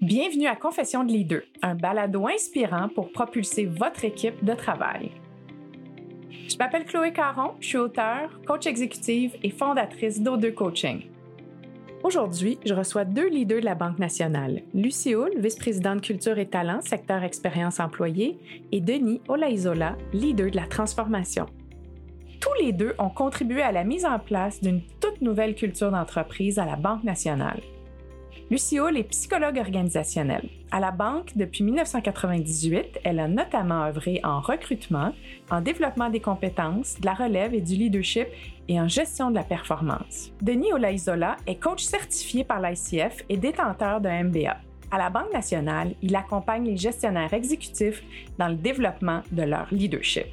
Bienvenue à Confession de Leader, un balado inspirant pour propulser votre équipe de travail. Je m'appelle Chloé Caron, je suis auteure, coach exécutive et fondatrice d'O2 Coaching. Aujourd'hui, je reçois deux leaders de la Banque nationale, Lucie Hull, vice-présidente culture et talent, secteur expérience employée, et Denis Olaizola, leader de la transformation. Tous les deux ont contribué à la mise en place d'une toute nouvelle culture d'entreprise à la Banque nationale. Lucie Hull est psychologue organisationnelle. À la banque, depuis 1998, elle a notamment œuvré en recrutement, en développement des compétences, de la relève et du leadership et en gestion de la performance. Denis Olaizola est coach certifié par l'ICF et détenteur d'un MBA. À la Banque nationale, il accompagne les gestionnaires exécutifs dans le développement de leur leadership.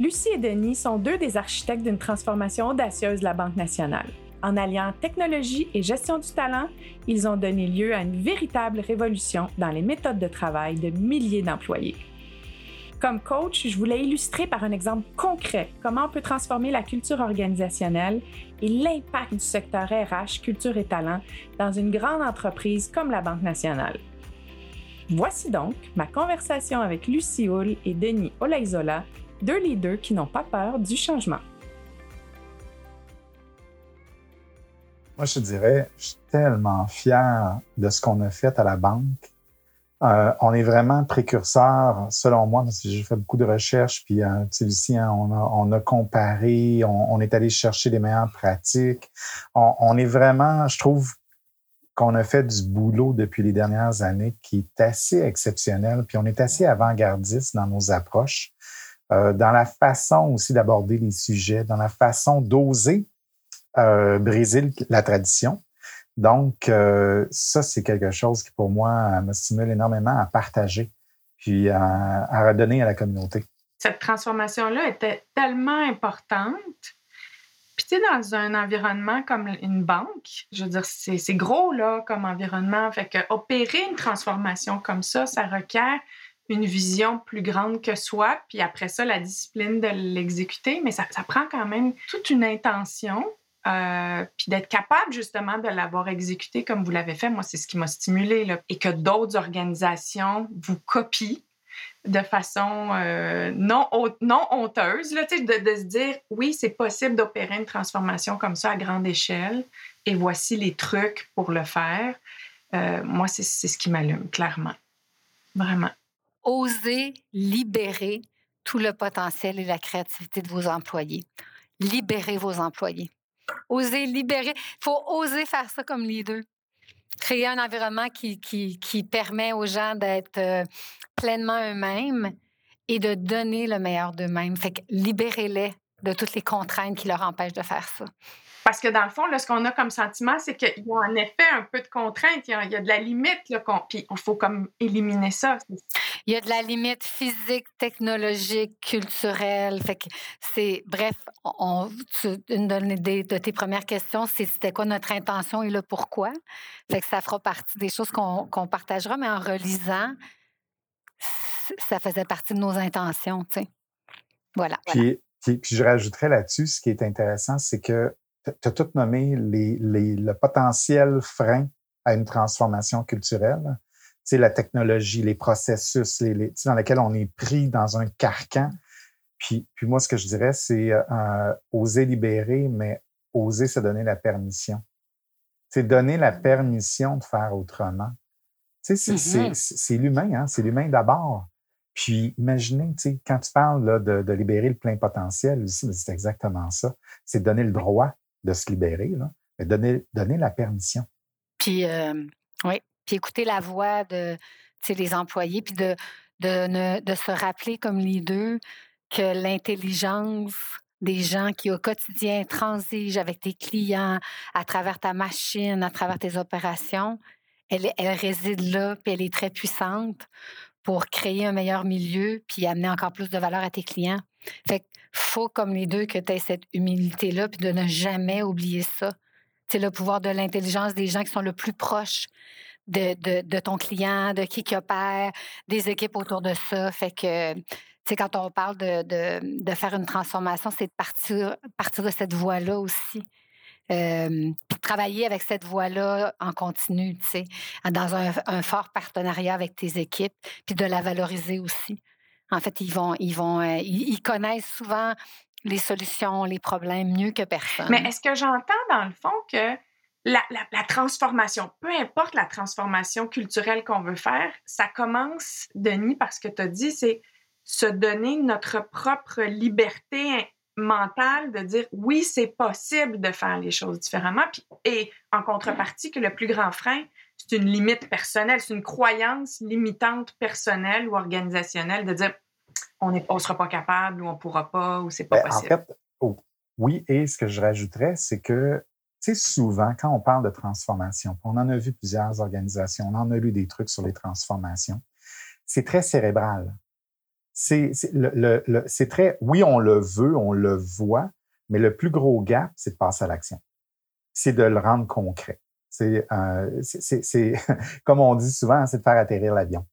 Lucie et Denis sont deux des architectes d'une transformation audacieuse de la Banque nationale. En alliant technologie et gestion du talent, ils ont donné lieu à une véritable révolution dans les méthodes de travail de milliers d'employés. Comme coach, je voulais illustrer par un exemple concret comment on peut transformer la culture organisationnelle et l'impact du secteur RH, culture et talent dans une grande entreprise comme la Banque nationale. Voici donc ma conversation avec Lucie Hull et Denis Olaizola, deux leaders qui n'ont pas peur du changement. Moi, je dirais, je suis tellement fier de ce qu'on a fait à la banque. Euh, on est vraiment précurseur, selon moi, parce que j'ai fait beaucoup de recherches, puis euh, tu sais, hein, on, a, comparé, on, est allé chercher les meilleures pratiques. On, on est vraiment, je trouve, qu'on a fait du boulot depuis les dernières années qui est assez exceptionnel, puis on est assez avant-gardiste dans nos approches, euh, dans la façon aussi d'aborder les sujets, dans la façon d'oser euh, briser la tradition. Donc, euh, ça, c'est quelque chose qui, pour moi, me stimule énormément à partager puis à, redonner à la communauté. Cette transformation-là était tellement importante. Puis, tu sais, dans un environnement comme une banque, je veux dire, c'est gros, là, comme environnement. Fait opérer une transformation comme ça, ça requiert une vision plus grande que soi, puis après ça, la discipline de l'exécuter. Mais ça, ça prend quand même toute une intention euh, puis d'être capable justement de l'avoir exécuté comme vous l'avez fait, moi, c'est ce qui m'a stimulé. Et que d'autres organisations vous copient de façon euh, non, honteuse, là, de, de se dire, oui, c'est possible d'opérer une transformation comme ça à grande échelle et voici les trucs pour le faire. Euh, moi, c'est ce qui m'allume, clairement. Vraiment. Oser libérer tout le potentiel et la créativité de vos employés. Libérer vos employés. Oser libérer. Il faut oser faire ça comme leader. Créer un environnement qui, qui, qui permet aux gens d'être euh, pleinement eux-mêmes et de donner le meilleur d'eux-mêmes. Fait que libérez-les de toutes les contraintes qui leur empêchent de faire ça. Parce que dans le fond, là, ce qu'on a comme sentiment, c'est qu'il y a en effet un peu de contrainte, il y a, de la limite, là, puis il faut comme éliminer ça. Il y a de la limite physique, technologique, culturelle. C'est, bref, on, une de, tes premières questions, c'est c'était quoi notre intention et le pourquoi. Ça fera partie des choses qu'on, partagera, mais en relisant, ça faisait partie de nos intentions, tu. Voilà. Puis, puis, puis je rajouterais là-dessus, ce qui est intéressant, c'est que tu as tout nommé les, les, le potentiel frein à une transformation culturelle. C'est la technologie, les processus les, dans lesquels on est pris dans un carcan. Puis, puis moi, ce que je dirais, c'est euh, oser libérer, mais oser se donner la permission. C'est donner la permission de faire autrement. C'est mm-hmm. l'humain, hein? c'est l'humain d'abord. Puis imaginez, quand tu parles là, de, de, libérer le plein potentiel, c'est exactement ça. C'est donner le droit de se libérer, là, mais donner, donner la permission. Puis, euh, oui, puis écouter la voix de les employés, puis de, de, se rappeler comme les deux que l'intelligence des gens qui au quotidien transigent avec tes clients, à travers ta machine, à travers tes opérations, elle, elle réside là, puis elle est très puissante pour créer un meilleur milieu, puis amener encore plus de valeur à tes clients. Fait que faut, comme les deux, que tu aies cette humilité-là, puis de ne jamais oublier ça. C'est le pouvoir de l'intelligence des gens qui sont le plus proches de, de, ton client, de qui qui opère, des équipes autour de ça. Fait que, tu quand on parle de, de, de faire une transformation, c'est de partir, partir de cette voie-là aussi. Euh, puis travailler avec cette voie-là en continu, tu sais, dans un, fort partenariat avec tes équipes, puis de la valoriser aussi. En fait, ils vont, ils vont, euh, ils, connaissent souvent les solutions, les problèmes mieux que personne. Mais est-ce que j'entends dans le fond que la, la, transformation, peu importe la transformation culturelle qu'on veut faire, ça commence, Denis, parce que tu as dit, c'est se donner notre propre liberté mentale de dire oui, c'est possible de faire les choses différemment. et en contrepartie, que le plus grand frein, c'est une limite personnelle, c'est une croyance limitante personnelle ou organisationnelle de dire on ne sera pas capable ou on ne pourra pas ou c'est pas ben, possible. En fait, oh, oui, et ce que je rajouterais, c'est que sais, souvent, quand on parle de transformation, on en a vu plusieurs organisations, on en a lu des trucs sur les transformations, c'est très cérébral c'est très, oui, on le veut, on le voit, mais le plus gros gap, c'est de passer à l'action. C'est de le rendre concret. C'est, euh, comme on dit souvent, c'est de faire atterrir l'avion.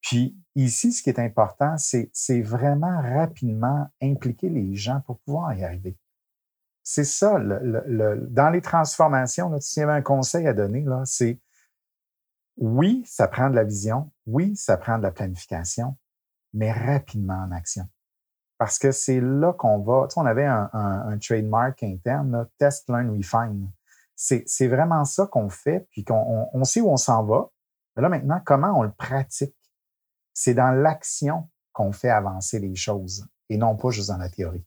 Puis ici, ce qui est important, c'est vraiment rapidement impliquer les gens pour pouvoir y arriver. C'est ça, dans les transformations, là, s'il y avait un conseil à donner, là, c'est oui, ça prend de la vision, oui, ça prend de la planification, mais rapidement en action. Parce que c'est là qu'on va. Tu sais, on avait un, un, trademark interne, test, learn, refine. C'est vraiment ça qu'on fait, puis qu'on on, sait où on s'en va. Mais là, maintenant, comment on le pratique? C'est dans l'action qu'on fait avancer les choses et non pas juste dans la théorie.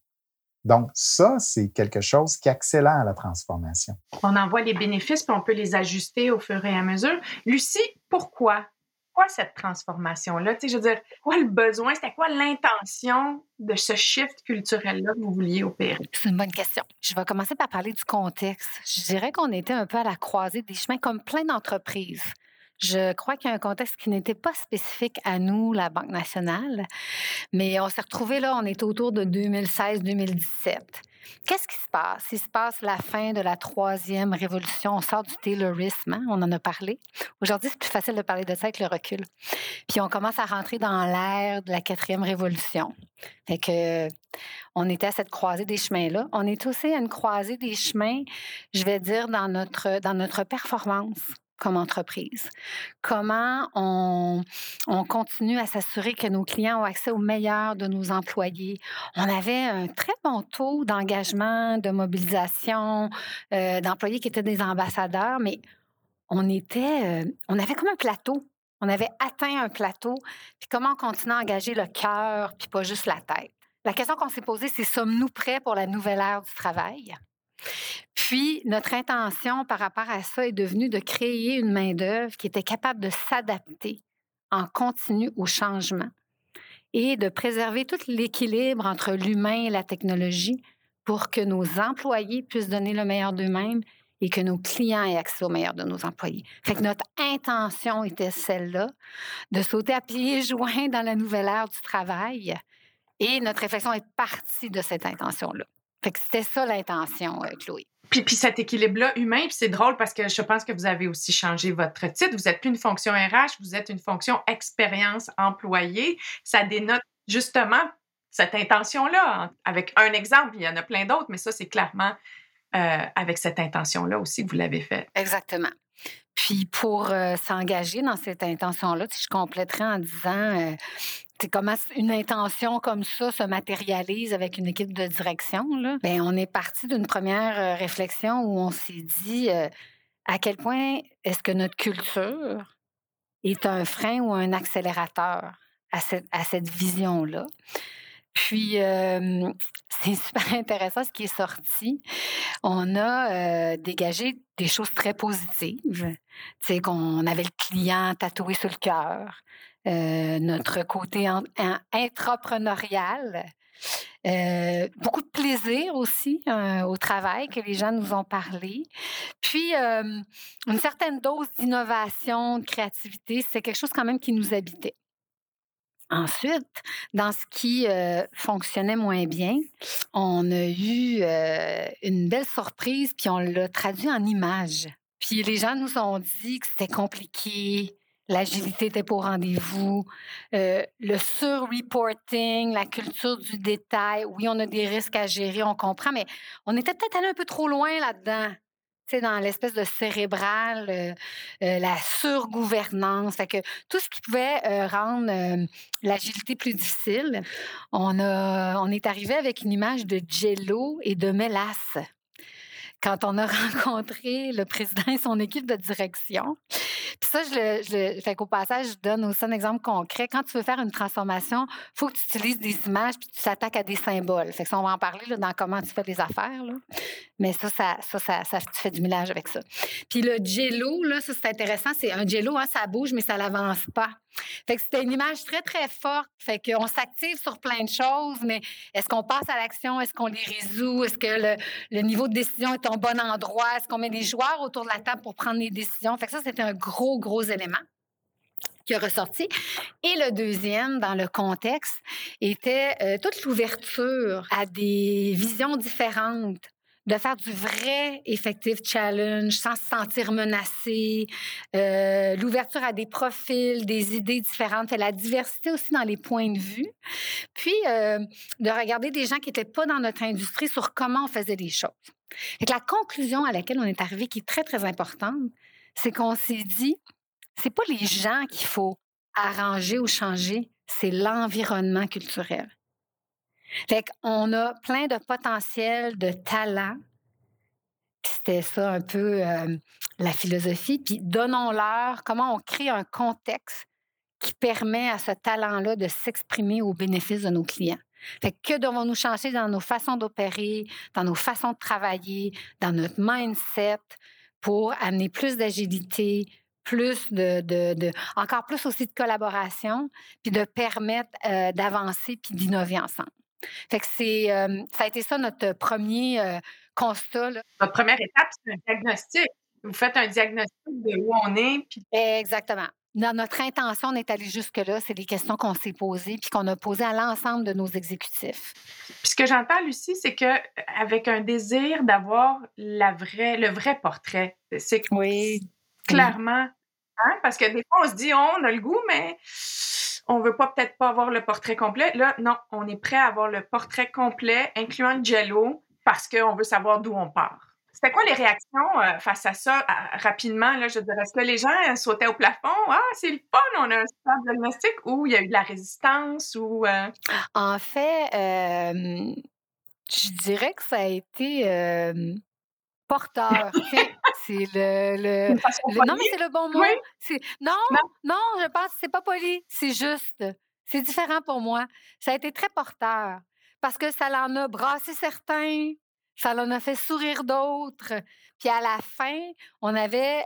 Donc, ça, c'est quelque chose qui accélère la transformation. On en voit les bénéfices, puis on peut les ajuster au fur et à mesure. Lucie, pourquoi? Quoi cette transformation-là? Tu sais, je veux dire, quoi le besoin? C'était quoi l'intention de ce shift culturel-là que vous vouliez opérer? C'est une bonne question. Je vais commencer par parler du contexte. Je dirais qu'on était un peu à la croisée des chemins, comme plein d'entreprises. Je crois qu'il y a un contexte qui n'était pas spécifique à nous, la Banque nationale, mais on s'est retrouvés là, on était autour de 2016-2017. Qu'est-ce qui se passe? Il se passe la fin de la troisième révolution. On sort du Taylorisme, hein? on en a parlé. Aujourd'hui, c'est plus facile de parler de ça avec le recul. Puis on commence à rentrer dans l'ère de la quatrième révolution. Fait que on était à cette croisée des chemins-là. On est aussi à une croisée des chemins, je vais dire, dans notre, dans notre performance comme entreprise? Comment on, continue à s'assurer que nos clients ont accès au meilleur de nos employés? On avait un très bon taux d'engagement, de mobilisation, euh, d'employés qui étaient des ambassadeurs, mais on était, euh, on avait comme un plateau. On avait atteint un plateau. Puis comment on continue à engager le cœur, puis pas juste la tête? La question qu'on s'est posée, c'est sommes-nous prêts pour la nouvelle ère du travail? Puis, notre intention par rapport à ça est devenue de créer une main-d'œuvre qui était capable de s'adapter en continu au changement et de préserver tout l'équilibre entre l'humain et la technologie pour que nos employés puissent donner le meilleur d'eux-mêmes et que nos clients aient accès au meilleur de nos employés. Fait notre intention était celle-là, de sauter à pieds joints dans la nouvelle ère du travail. Et notre réflexion est partie de cette intention-là. Fait que c'était ça l'intention, euh, Chloé. Puis, puis cet équilibre-là humain, puis c'est drôle parce que je pense que vous avez aussi changé votre titre. Vous n'êtes plus une fonction RH, vous êtes une fonction expérience employée. Ça dénote justement cette intention-là. Avec un exemple, il y en a plein d'autres, mais ça, c'est clairement euh, avec cette intention-là aussi que vous l'avez fait. Exactement. Puis pour euh, s'engager dans cette intention-là, je compléterais en disant, c'est comment une intention comme ça se matérialise avec une équipe de direction. Là? Bien, on est parti d'une première euh, réflexion où on s'est dit euh, à quel point est-ce que notre culture est un frein ou un accélérateur à cette, à cette vision-là? Puis, euh, c'est super intéressant ce qui est sorti. On a dégagé des choses très positives. Sais, qu'on avait le client tatoué sur le cœur, euh, notre côté entrepreneurial. Euh, beaucoup de plaisir aussi euh, au travail que les gens nous ont parlé. Puis, une certaine dose d'innovation, de créativité, c'est quelque chose quand même qui nous habitait. Ensuite, dans ce qui fonctionnait moins bien, on a eu une belle surprise, puis on l'a traduit en images. Puis les gens nous ont dit que c'était compliqué, L'agilité était pour rendez-vous. Euh, le sur-reporting, la culture du détail. Oui, on a des risques à gérer, on comprend, mais on était peut-être allé un peu trop loin là-dedans. dans l'espèce de cérébral, euh, euh, la surgouvernance, fait que tout ce qui pouvait euh, rendre l'agilité plus difficile. On, a, on est arrivé avec une image de jello et de mélasse quand on a rencontré le président et son équipe de direction. Puis ça, je, fais qu'au passage, je donne aussi un exemple concret. Quand tu veux faire une transformation, faut que tu utilises des images puis tu t'attaques à des symboles. Fait que ça, on va en parler là, dans comment tu fais les affaires. Mais ça, ça, ça, tu fais du mélange avec ça. Puis le jello, là, ça, c'est intéressant. C'est un jello, hein, ça bouge, mais ça n'avance pas. Fait que c'était une image très, très forte. Fait qu'on s'active sur plein de choses, mais est-ce qu'on passe à l'action? Est-ce qu'on les résout? Est-ce que le, niveau de décision est au bon endroit? Est-ce qu'on met des joueurs autour de la table pour prendre les décisions? Fait que ça, c'était un gros, gros élément qui a ressorti. Et le deuxième, dans le contexte, était euh, toute l'ouverture à des visions différentes de faire du vrai effective challenge sans se sentir menacé, euh, l'ouverture à des profils, des idées différentes, la diversité aussi dans les points de vue, puis euh, de regarder des gens qui n'étaient pas dans notre industrie sur comment on faisait les choses. Et la conclusion à laquelle on est arrivé, qui est très, très importante, c'est qu'on s'est dit, c'est pas les gens qu'il faut arranger ou changer, c'est l'environnement culturel. Fait qu'on a plein de potentiel, de talent. C'était ça un peu euh, la philosophie. Puis donnons-leur comment on crée un contexte qui permet à ce talent-là de s'exprimer au bénéfice de nos clients. Fait que devons-nous changer dans nos façons d'opérer, dans nos façons de travailler, dans notre mindset? Pour amener plus d'agilité, plus de, de, encore plus aussi de collaboration, puis de permettre euh, d'avancer puis d'innover ensemble. Fait que c'est, euh, ça a été ça notre premier euh, constat. Notre première étape, c'est un diagnostic. Vous faites un diagnostic de où on est. Puis... Exactement. Dans notre intention, on est allé jusque-là. C'est des questions qu'on s'est posées puis qu'on a posées à l'ensemble de nos exécutifs. Puis ce que j'entends, Lucie, c'est que avec un désir d'avoir la vraie, le vrai portrait. C'est oui. clairement, hein, parce que des fois, on se dit, on a le goût, mais on veut pas peut-être pas avoir le portrait complet. Là, non, on est prêt à avoir le portrait complet, incluant le jello, parce qu'on veut savoir d'où on part. C'était quoi les réactions euh, face à ça rapidement? Là, je dirais, est-ce que les gens euh, sautaient au plafond? Ah, c'est le fun, on a un super diagnostic ou il y a eu de la résistance? ou euh? En fait, je dirais que ça a été porteur. c'est le, le, non, mais c'est le bon mot. Non, non, je pense que c'est pas poli. C'est juste. C'est différent pour moi. Ça a été très porteur parce que ça l'en a brassé certains, ça l'en a fait sourire d'autres. Puis à la fin, on avait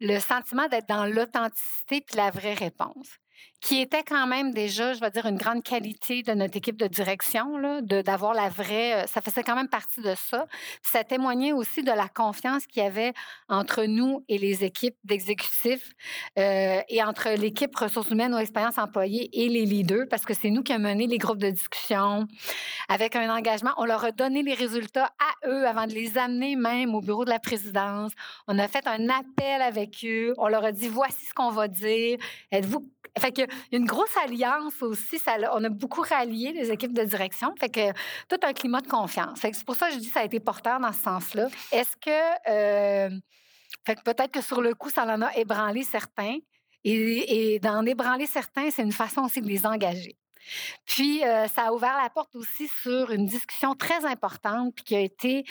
le sentiment d'être dans l'authenticité puis la vraie réponse qui était quand même déjà, je vais dire, une grande qualité de notre équipe de direction, d'avoir la vraie, euh, ça faisait quand même partie de ça. ça témoignait aussi de la confiance qu'il y avait entre nous et les équipes d'exécutifs euh, et entre l'équipe ressources humaines ou expérience employée et les leaders, parce que c'est nous qui avons mené les groupes de discussion avec un engagement. On leur a donné les résultats à eux avant de les amener même au bureau de la présidence. On a fait un appel avec eux. On leur a dit, voici ce qu'on va dire. Êtes-vous fait une grosse alliance aussi. On a beaucoup rallié les équipes de direction. Fait que tout un climat de confiance. c'est pour ça que je dis que ça a été porteur dans ce sens-là. Est-ce que. Euh, fait que peut-être que sur le coup, ça en a ébranlé certains. Et, et d'en ébranler certains, c'est une façon aussi de les engager. Puis, euh, ça a ouvert la porte aussi sur une discussion très importante, puis qui a été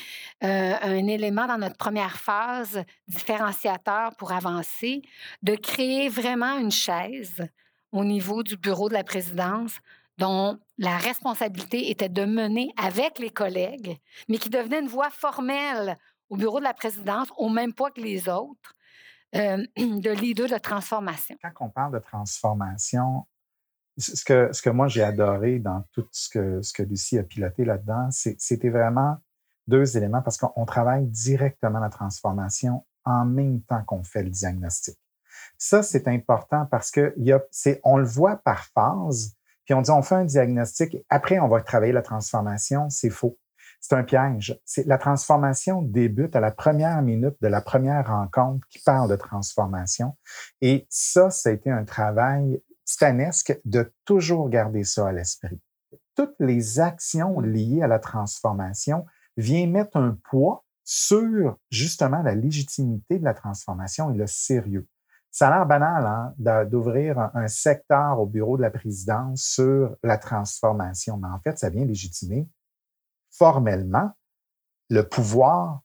euh, un élément dans notre première phase différenciateur pour avancer, de créer vraiment une chaise au niveau du bureau de la présidence dont la responsabilité était de mener avec les collègues, mais qui devenait une voix formelle au bureau de la présidence, au même poids que les autres, euh, de leader de transformation. Quand on parle de transformation, ce que, ce que moi j'ai adoré dans tout ce que, ce que Lucie a piloté là-dedans, c'était vraiment deux éléments parce qu'on travaille directement la transformation en même temps qu'on fait le diagnostic. Ça, c'est important parce que y a, on le voit par phase, puis on dit on fait un diagnostic, après on va travailler la transformation, c'est faux. C'est un piège. La transformation débute à la première minute de la première rencontre qui parle de transformation. Et ça, ça a été un travail stanesque de toujours garder ça à l'esprit. Toutes les actions liées à la transformation viennent mettre un poids sur justement la légitimité de la transformation et le sérieux. Ça a l'air banal hein, d'ouvrir un, secteur au bureau de la présidence sur la transformation, mais en fait, ça vient légitimer formellement le pouvoir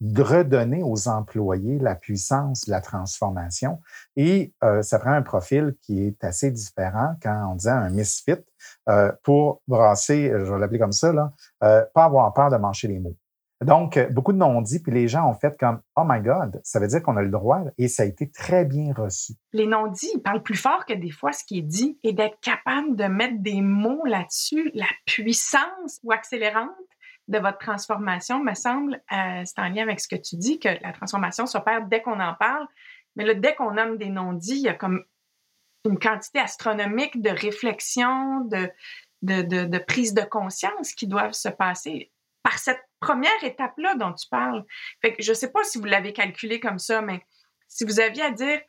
de redonner aux employés la puissance de la transformation. Et euh, ça prend un profil qui est assez différent quand on dit un misfit euh, pour brasser, je vais l'appeler comme ça, euh, pas avoir peur de manger les mots. Donc, beaucoup de non-dits, puis les gens ont fait comme Oh my God, ça veut dire qu'on a le droit et ça a été très bien reçu. Les non-dits, ils parlent plus fort que des fois ce qui est dit et d'être capable de mettre des mots là-dessus, la puissance ou accélérante de votre transformation, me semble, euh, c'est en lien avec ce que tu dis, que la transformation s'opère dès qu'on en parle. Mais là, dès qu'on nomme des non-dits, il y a comme une quantité astronomique de réflexion, de, de, de, prise de conscience qui doivent se passer par cette première étape-là dont tu parles. Fait que je ne sais pas si vous l'avez calculé comme ça, mais si vous aviez à dire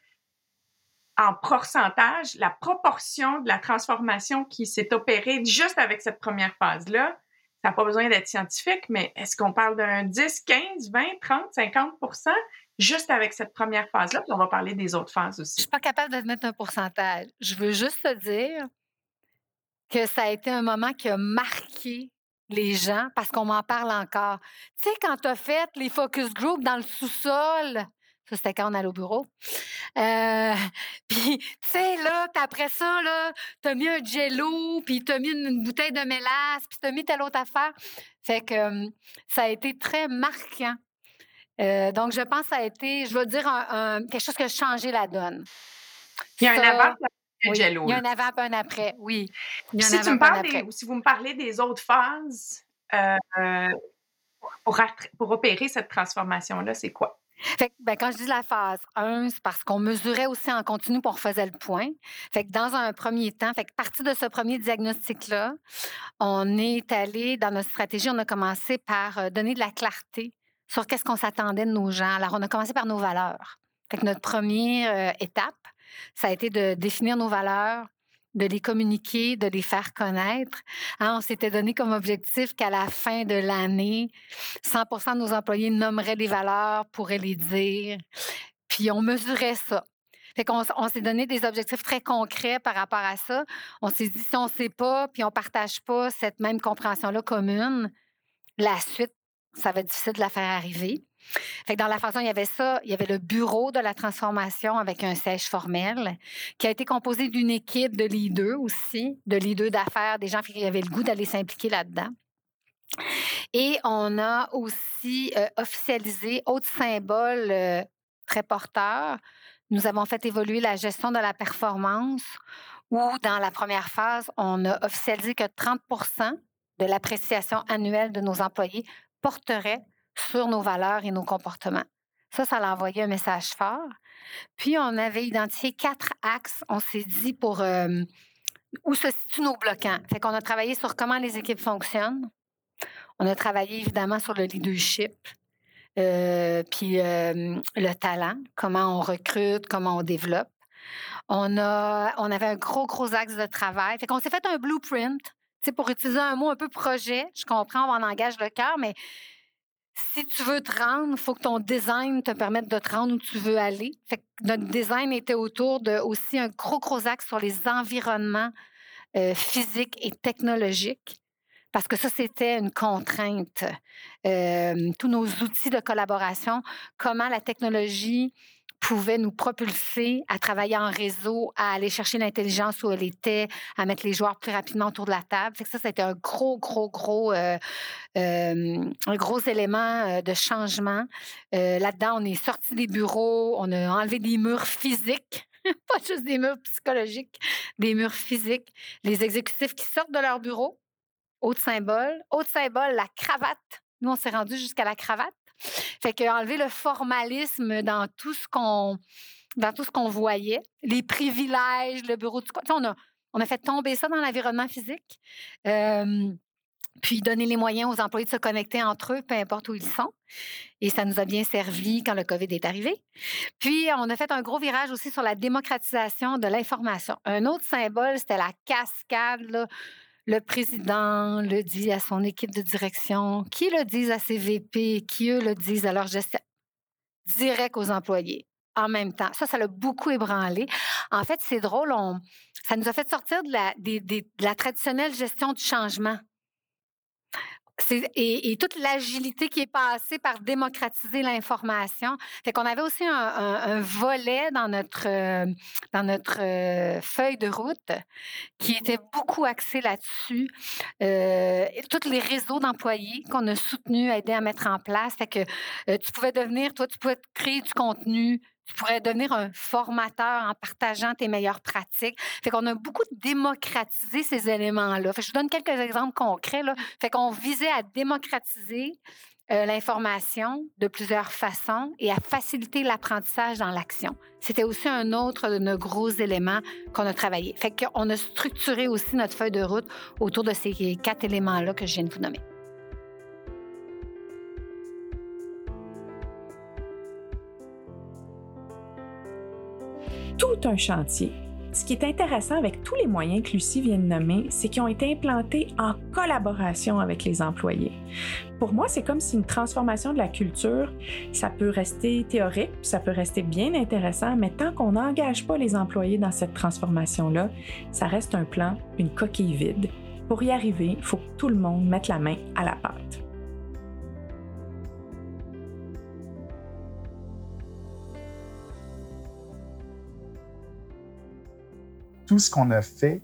en pourcentage la proportion de la transformation qui s'est opérée juste avec cette première phase-là, ça n'a pas besoin d'être scientifique, mais est-ce qu'on parle d'un 10, 15, 20, 30, 50 juste avec cette première phase-là? Puis on va parler des autres phases aussi. Je ne suis pas capable de mettre un pourcentage. Je veux juste te dire que ça a été un moment qui a marqué les gens parce qu'on m'en parle encore. Tu sais, quand tu as fait les focus group dans le sous-sol, ça, c'était quand on allait au bureau. Euh, puis, tu sais, là, après ça, là, t'as mis un jello, puis t'as mis une, bouteille de mélasse, puis t'as mis telle autre affaire. Fait que ça a été très marquant. Euh, donc, je pense que ça a été, je veux dire, quelque chose qui a changé la donne. Il y a un avant jello. Il y a un avant et un après, oui. si, tu me parles si vous me parlez des autres phases euh, pour, pour opérer cette transformation-là, c'est quoi? Fait ben, quand je dis la phase 1, c'est parce qu'on mesurait aussi en continu pour faisait le point. Fait que dans un premier temps, fait que partir de ce premier diagnostic-là, on est allé dans notre stratégie, on a commencé par euh, donner de la clarté sur qu'est-ce qu'on s'attendait de nos gens. Alors, on a commencé par nos valeurs. Fait que notre première euh, étape, ça a été de définir nos valeurs, de les communiquer, de les faire connaître. Hein, on s'était donné comme objectif qu'à la fin de l'année, 100 de nos employés nommeraient les valeurs, pourraient les dire. Puis on mesurait ça. Fait qu'on on s'est donné des objectifs très concrets par rapport à ça. On s'est dit, si on ne sait pas, puis on ne partage pas cette même compréhension-là commune, la suite, ça va être difficile de la faire arriver. Dans la façon, il y avait ça, il y avait le bureau de la transformation avec un siège formel qui a été composé d'une équipe de leaders aussi, de leaders d'affaires, des gens qui avaient le goût d'aller s'impliquer là-dedans. Et on a aussi euh, officialisé, autre symbole euh, très porteur, nous avons fait évoluer la gestion de la performance où, dans la première phase, on a officialisé que 30% de l'appréciation annuelle de nos employés porterait sur nos valeurs et nos comportements. Ça, ça a envoyé un message fort. Puis, on avait identifié quatre axes, on s'est dit, pour où se situent nos bloquants. Fait qu'on a travaillé sur comment les équipes fonctionnent. On a travaillé évidemment sur le leadership, euh, puis le talent, comment on recrute, comment on développe. On, a, avait un gros, gros axe de travail. Fait qu'on s'est fait un blueprint. pour utiliser un mot un peu projet, je comprends, on en engage le cœur, mais si tu veux te rendre, il faut que ton design te permette de te rendre où tu veux aller. Fait notre design était autour de aussi un gros, gros axe sur les environnements euh, physiques et technologiques. Parce que ça, c'était une contrainte. Euh, tous nos outils de collaboration, comment la technologie pouvait nous propulser à travailler en réseau, à aller chercher l'intelligence où elle était, à mettre les joueurs plus rapidement autour de la table. Ça, c'était un gros, gros, gros, euh, euh, un gros élément euh, de changement. Là-dedans, on est sorti des bureaux, on a enlevé des murs physiques. pas juste des murs psychologiques, des murs physiques. Les exécutifs qui sortent de leur bureau, autre symbole. Autre symbole, la cravate. Nous, on s'est rendu jusqu'à la cravate. Fait que enlever le formalisme dans tout ce qu'on dans tout ce qu'on voyait, les privilèges, le bureau du on a on a fait tomber ça dans l'environnement physique. puis donner les moyens aux employés de se connecter entre eux, peu importe où ils sont. Et ça nous a bien servi quand le COVID est arrivé. Puis, on a fait un gros virage aussi sur la démocratisation de l'information. Un autre symbole, c'était la cascade, le président le dit à son équipe de direction, qui le disent à ses VP, qui eux le disent à leur gestion, direct aux employés en même temps. Ça, ça l'a beaucoup ébranlé. En fait, c'est drôle, ça nous a fait sortir de la, de la traditionnelle gestion du changement. Et, toute l'agilité qui est passée par démocratiser l'information. Fait qu'on avait aussi un, volet dans notre, euh, dans notre euh, feuille de route qui était beaucoup axé là-dessus. Euh, tous les réseaux d'employés qu'on a soutenus, aidés à mettre en place. Fait que tu pouvais devenir, toi, tu pouvais créer du contenu tu pourrais devenir un formateur en partageant tes meilleures pratiques. Fait qu'on a beaucoup démocratisé ces éléments-là. je vous donne quelques exemples concrets. Là. Fait qu'on visait à démocratiser euh, l'information de plusieurs façons et à faciliter l'apprentissage dans l'action. C'était aussi un autre de nos gros éléments qu'on a travaillé. Fait qu'on a structuré aussi notre feuille de route autour de ces quatre éléments-là que je viens de vous nommer. Tout un chantier. Ce qui est intéressant avec tous les moyens que Lucie vient de nommer, c'est qu'ils ont été implantés en collaboration avec les employés. Pour moi, c'est comme si une transformation de la culture, ça peut rester théorique, ça peut rester bien intéressant, mais tant qu'on n'engage pas les employés dans cette transformation-là, ça reste un plan, une coquille vide. Pour y arriver, il faut que tout le monde mette la main à la pâte. Tout ce qu'on a fait,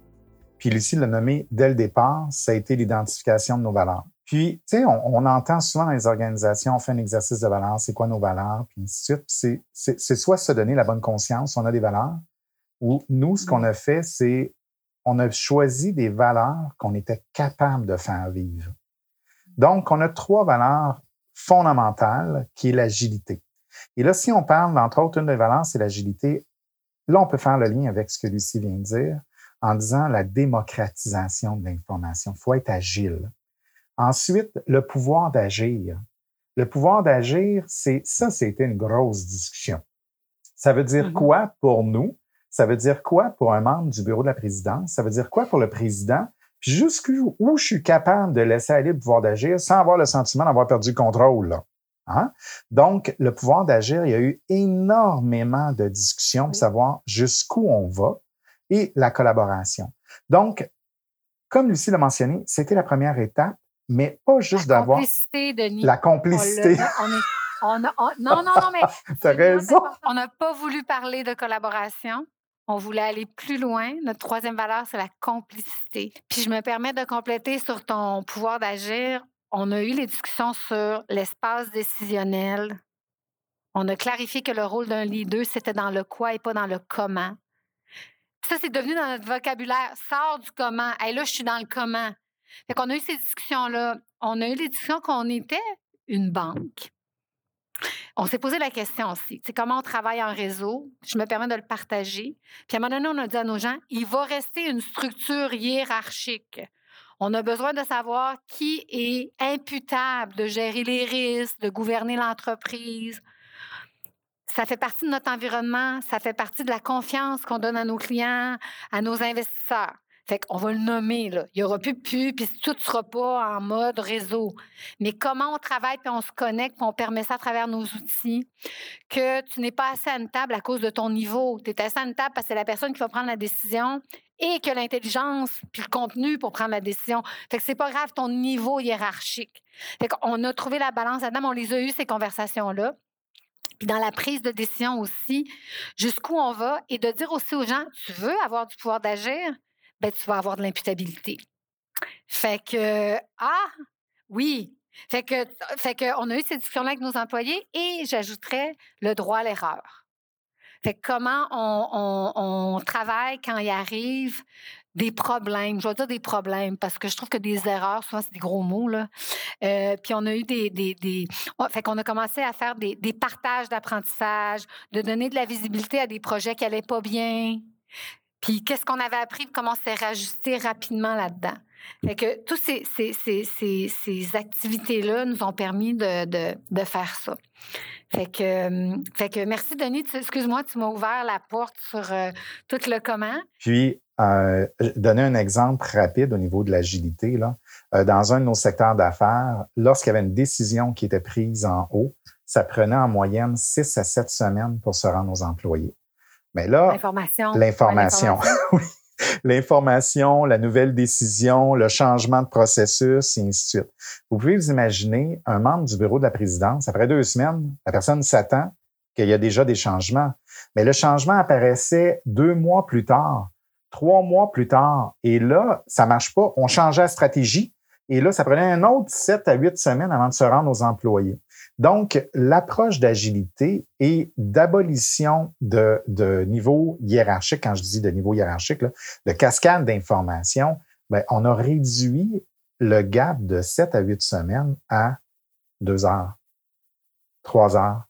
puis Lucie l'a nommé dès le départ, ça a été l'identification de nos valeurs. Puis, tu sais, on, entend souvent dans les organisations, on fait un exercice de valeurs, c'est quoi nos valeurs, puis ainsi de suite. C'est soit se donner la bonne conscience, on a des valeurs, ou nous, ce qu'on a fait, c'est on a choisi des valeurs qu'on était capable de faire vivre. Donc, on a trois valeurs fondamentales qui est l'agilité. Et là, si on parle, entre autres, une des valeurs, c'est l'agilité Là, on peut faire le lien avec ce que Lucie vient de dire en disant la démocratisation de l'information. Il faut être agile. Ensuite, le pouvoir d'agir. Le pouvoir d'agir, c'est ça, c'était une grosse discussion. Ça veut dire mm-hmm. quoi pour nous? Ça veut dire quoi pour un membre du bureau de la présidence? Ça veut dire quoi pour le président? Puis jusqu'où je suis capable de laisser aller le pouvoir d'agir sans avoir le sentiment d'avoir perdu le contrôle. Là? Hein? Donc, le pouvoir d'agir, il y a eu énormément de discussions pour savoir jusqu'où on va et la collaboration. Donc, comme Lucie l'a mentionné, c'était la première étape, mais pas juste d'avoir... La complicité, Denis. La complicité. non, non, non, mais... T'as raison. On n'a pas voulu parler de collaboration. On voulait aller plus loin. Notre troisième valeur, c'est la complicité. Puis je me permets de compléter sur ton pouvoir d'agir on a eu les discussions sur l'espace décisionnel. On a clarifié que le rôle d'un leader, c'était dans le quoi et pas dans le comment. Ça, c'est devenu dans notre vocabulaire. Sors du comment. Et là, je suis dans le comment. Fait qu'on a eu ces discussions-là. On a eu les discussions qu'on était une banque. On s'est posé la question aussi. C'est comment on travaille en réseau? Je me permets de le partager. Puis à un moment donné, on a dit à nos gens, il va rester une structure hiérarchique. On a besoin de savoir qui est imputable de gérer les risques, de gouverner l'entreprise. Ça fait partie de notre environnement, ça fait partie de la confiance qu'on donne à nos clients, à nos investisseurs. Fait qu'on va le nommer, là. Il n'y aura plus puis tout ne sera pas en mode réseau. Mais comment on travaille, puis on se connecte, puis on permet ça à travers nos outils, que tu n'es pas assez à une table à cause de ton niveau. Tu es assez à une table parce que c'est la personne qui va prendre la décision et que l'intelligence, puis le contenu pour prendre la décision. Fait que c'est pas grave ton niveau hiérarchique. Fait qu'on a trouvé la balance là-dedans, on les a eu, ces conversations-là. Puis dans la prise de décision aussi, jusqu'où on va, et de dire aussi aux gens, tu veux avoir du pouvoir d'agir? ben, tu vas avoir de l'imputabilité. Fait que, ah, oui. Fait que, fait que, on a eu cette discussion-là avec nos employés et j'ajouterais le droit à l'erreur. Fait que comment on, travaille quand il arrive des problèmes? Je vais dire des problèmes parce que je trouve que des erreurs, souvent, c'est des gros mots. Là. Euh, puis on a eu des. des, des... fait qu'on a commencé à faire des, des partages d'apprentissage, de donner de la visibilité à des projets qui n'allaient pas bien. Puis qu'est-ce qu'on avait appris, comment s'est rajusté rapidement là-dedans? Fait que toutes ces, ces, ces, ces activités-là nous ont permis de, de, de, faire ça. Fait que, fait que merci, Denis. Excuse-moi, tu m'as ouvert la porte sur euh, tout le comment. Puis, euh, donner un exemple rapide au niveau de l'agilité. Là. Euh, dans un de nos secteurs d'affaires, lorsqu'il y avait une décision qui était prise en haut, ça prenait en moyenne six à sept semaines pour se rendre aux employés. Mais là, l'information. L'information. oui l'information, la nouvelle décision, le changement de processus, et ainsi de suite. Vous pouvez vous imaginer un membre du bureau de la présidence, après deux semaines, la personne s'attend qu'il y a déjà des changements. Mais le changement apparaissait deux mois plus tard, trois mois plus tard. Et là, ça marche pas. On changeait la stratégie. Et là, ça prenait un autre sept à huit semaines avant de se rendre aux employés. Donc, l'approche d'agilité et d'abolition de, de niveau hiérarchique, quand je dis de niveau hiérarchique, de cascade d'informations, ben, on a réduit le gap de 7 à 8 semaines à 2 heures, 3 heures.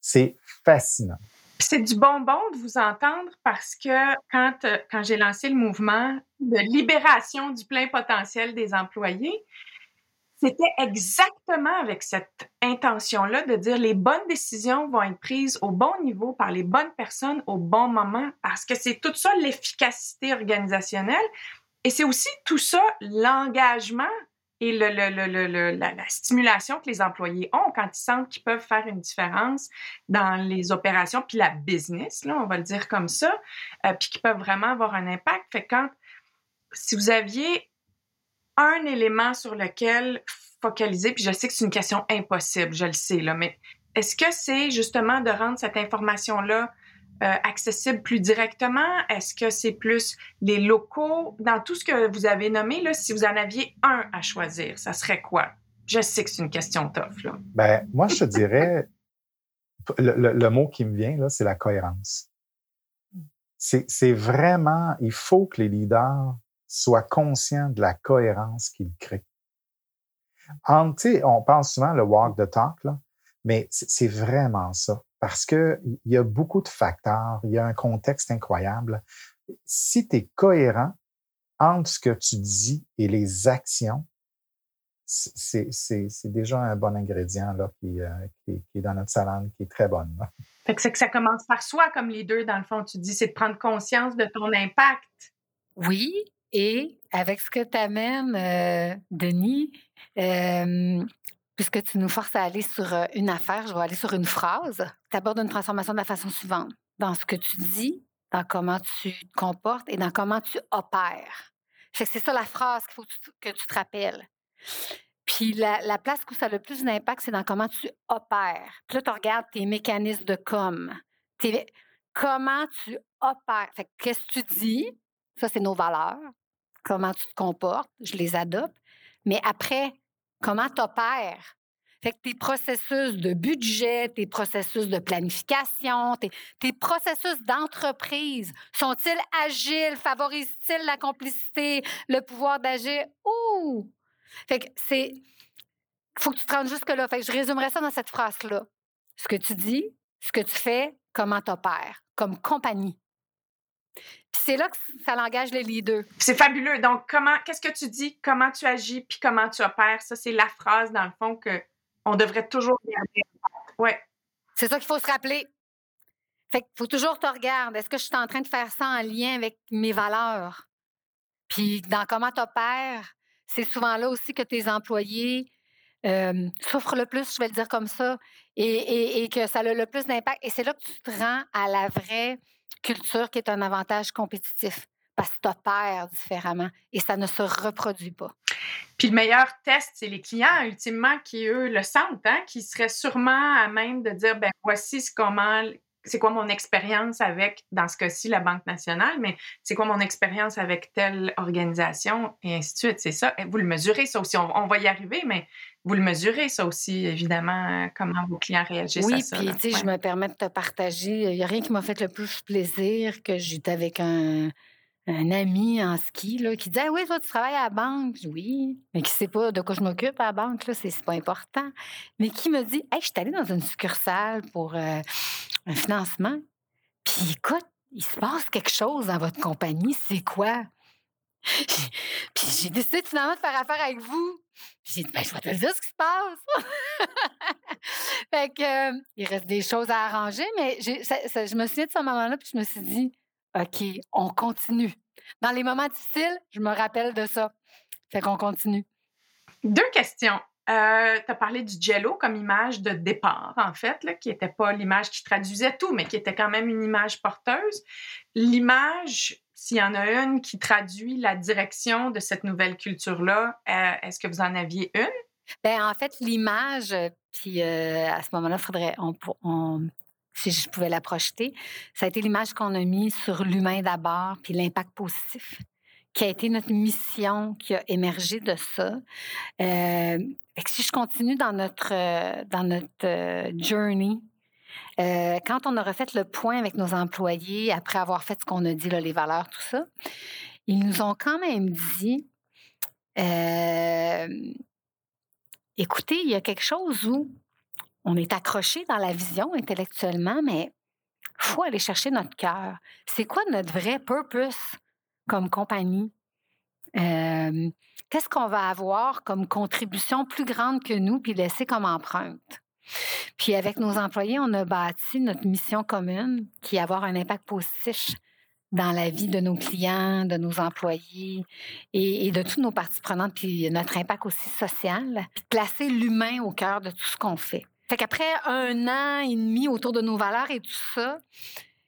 C'est fascinant. C'est du bonbon de vous entendre parce que quand, euh, quand j'ai lancé le mouvement de libération du plein potentiel des employés, c'était exactement avec cette intention-là de dire les bonnes décisions vont être prises au bon niveau par les bonnes personnes au bon moment parce que c'est tout ça l'efficacité organisationnelle et c'est aussi tout ça l'engagement et le, la, stimulation que les employés ont quand ils sentent qu'ils peuvent faire une différence dans les opérations, puis la business, là, on va le dire comme ça, euh, puis qu'ils peuvent vraiment avoir un impact. Fait quand, si vous aviez un élément sur lequel focaliser, puis je sais que c'est une question impossible, je le sais, là, mais est-ce que c'est justement de rendre cette information-là euh, accessible plus directement? Est-ce que c'est plus les locaux? Dans tout ce que vous avez nommé, là, si vous en aviez un à choisir, ça serait quoi? Je sais que c'est une question tough. Là. Ben, moi, je te dirais, le, le, mot qui me vient, là, c'est la cohérence. C'est vraiment, il faut que les leaders soient conscients de la cohérence qu'ils créent. En, on pense souvent le walk the talk, là, mais c'est vraiment ça. Parce que il y a beaucoup de facteurs, il y a un contexte incroyable. Si tu es cohérent entre ce que tu dis et les actions, c'est déjà un bon ingrédient là, qui, euh, qui, qui, est dans notre salade, qui est très bonne. Fait que c'est que ça commence par soi, comme les deux, dans le fond. Tu dis, c'est de prendre conscience de ton impact. Oui, et avec ce que tu amènes, euh, Denis, puisque tu nous forces à aller sur une affaire, je vais aller sur une phrase. Tu abordes une transformation de la façon suivante. Dans ce que tu dis, dans comment tu te comportes et dans comment tu opères. C'est ça la phrase qu'il faut que tu, te rappelles. Puis la, place où ça a le plus d'impact, c'est dans comment tu opères. Puis là, tu regardes tes mécanismes de com. comment tu opères. Qu'est-ce que tu dis? Ça, c'est nos valeurs. Comment tu te comportes, je les adopte. Mais après, comment tu opères. Fait que tes processus de budget, tes processus de planification, tes, processus d'entreprise, sont-ils agiles? Favorisent-ils la complicité, le pouvoir d'agir? Ouh! Fait que c'est. faut que tu te rendes jusque-là. Fait que je résumerai ça dans cette phrase-là. Ce que tu dis, ce que tu fais, comment tu opères, comme compagnie c'est là que ça engage les leaders. C'est fabuleux. Donc, comment, qu'est-ce que tu dis, comment tu agis, puis comment tu opères? Ça, c'est la phrase, dans le fond, que on devrait toujours garder. Ouais. C'est ça qu'il faut se rappeler. Fait qu'il faut toujours te regarder. Est-ce que je suis en train de faire ça en lien avec mes valeurs? Puis, dans comment tu opères, c'est souvent là aussi que tes employés euh, souffrent le plus, je vais le dire comme ça, et, et que ça a le plus d'impact. Et c'est là que tu te rends à la vraie culture qui est un avantage compétitif parce que tu opères différemment et ça ne se reproduit pas. Puis le meilleur test, c'est les clients, ultimement, qui, eux, le sentent, hein, qui seraient sûrement à même de dire, ben voici comment, c'est quoi mon expérience avec, dans ce cas-ci, la Banque nationale, mais c'est quoi mon expérience avec telle organisation, et ainsi de suite. C'est ça. Vous le mesurez, ça aussi. On, va y arriver, mais vous le mesurez, ça aussi, évidemment, comment vos clients réagissent à ça. Oui, puis, tu sais, je me permets de te partager. Il n'y a rien qui m'a fait le plus plaisir que j'étais avec un, un ami en ski là, qui dit ah, Oui, toi, tu travailles à la banque. Oui, mais qui ne sait pas de quoi je m'occupe à la banque, là, c'est pas important. Mais qui me dit Hey, je suis allée dans une succursale pour euh, un financement. Puis écoute, il se passe quelque chose dans votre compagnie. C'est quoi? puis j'ai décidé finalement de faire affaire avec vous. J'ai dit, ben, je vais te dire ce qui se passe. fait que, euh, il reste des choses à arranger, mais je me souviens de ce moment-là, puis je me suis dit, OK, on continue. Dans les moments difficiles, je me rappelle de ça. Fait qu'on continue. Deux questions. Euh, tu as parlé du jello comme image de départ, en fait, là, qui n'était pas l'image qui traduisait tout, mais qui était quand même une image porteuse. L'image, s'il y en a une qui traduit la direction de cette nouvelle culture-là, euh, est-ce que vous en aviez une? Bien, en fait, l'image, puis euh, à ce moment-là, il faudrait, si je pouvais la projeter, ça a été l'image qu'on a mise sur l'humain d'abord, puis l'impact positif qui a été notre mission qui a émergé de ça. Euh, si je continue dans notre, euh, dans notre euh, journey, quand on a refait le point avec nos employés, après avoir fait ce qu'on a dit, là, les valeurs, tout ça, ils nous ont quand même dit écoutez, il y a quelque chose où on est accroché dans la vision intellectuellement, mais il faut aller chercher notre cœur. C'est quoi notre vrai purpose? Comme compagnie? Qu'est-ce qu'on va avoir comme contribution plus grande que nous, puis laisser comme empreinte? Puis avec nos employés, on a bâti notre mission commune qui est avoir un impact positif dans la vie de nos clients, de nos employés et, de toutes nos parties prenantes, puis notre impact aussi social, puis placer l'humain au cœur de tout ce qu'on fait. Fait qu'après un an et demi autour de nos valeurs et tout ça,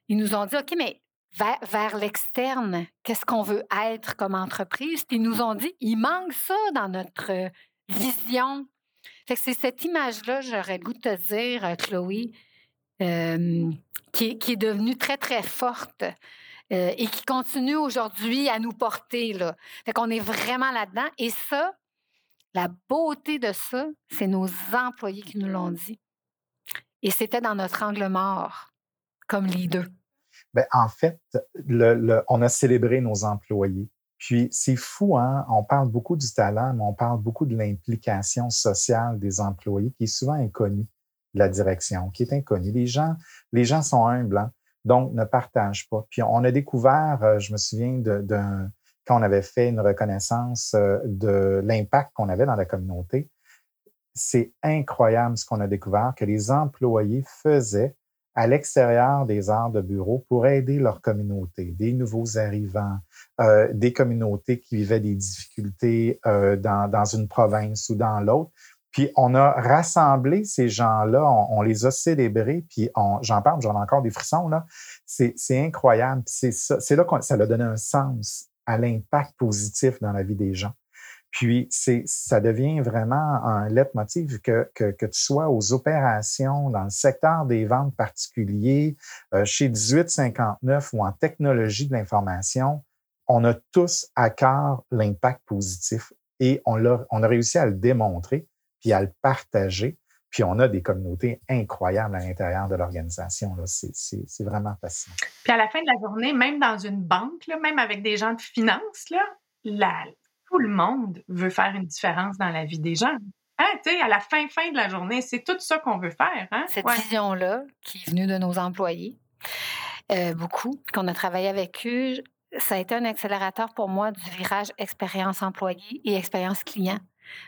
ils nous ont dit, OK, mais vers, l'externe, qu'est-ce qu'on veut être comme entreprise? Ils nous ont dit, il manque ça dans notre euh, vision. C'est cette image-là, j'aurais goût de te dire, euh, Chloé, qui, est devenue très, très forte euh, et qui continue aujourd'hui à nous porter. Là. Fait est vraiment là-dedans. Et ça, la beauté de ça, c'est nos employés qui nous l'ont dit. Et c'était dans notre angle mort, comme leader. Bien, en fait, on a célébré nos employés. Puis c'est fou, hein? On parle beaucoup du talent, mais on parle beaucoup de l'implication sociale des employés qui est souvent inconnue de la direction, qui est inconnue. Les gens, les gens sont humbles, hein? donc ne partagent pas. Puis on a découvert, euh, je me souviens de, quand on avait fait une reconnaissance euh, de l'impact qu'on avait dans la communauté. C'est incroyable ce qu'on a découvert que les employés faisaient à l'extérieur des arts de bureau pour aider leur communauté, des nouveaux arrivants, euh, des communautés qui vivaient des difficultés euh, dans, dans, une province ou dans l'autre. Puis on a rassemblé ces gens-là, on, les a célébrés, puis j'en parle, j'en ai encore des frissons, là. C'est incroyable. C'est là que ça a donné un sens à l'impact positif dans la vie des gens. Puis, c'est, ça devient vraiment un leitmotiv que, que, que, tu sois aux opérations, dans le secteur des ventes particuliers, euh, chez 1859 ou en technologie de l'information, on a tous à cœur l'impact positif et on, l'a, on a réussi à le démontrer puis à le partager. Puis on a des communautés incroyables à l'intérieur de l'organisation. Là. C'est, c'est, c'est vraiment fascinant. Puis à la fin de la journée, même dans une banque, là, même avec des gens de finance, là, la, tout le monde veut faire une différence dans la vie des gens. Hein, à la fin, fin de la journée, c'est tout ça qu'on veut faire. Hein? Cette vision-là, qui est venue de nos employés, euh, beaucoup, qu'on a travaillé avec eux, ça a été un accélérateur pour moi du virage expérience employé et expérience client.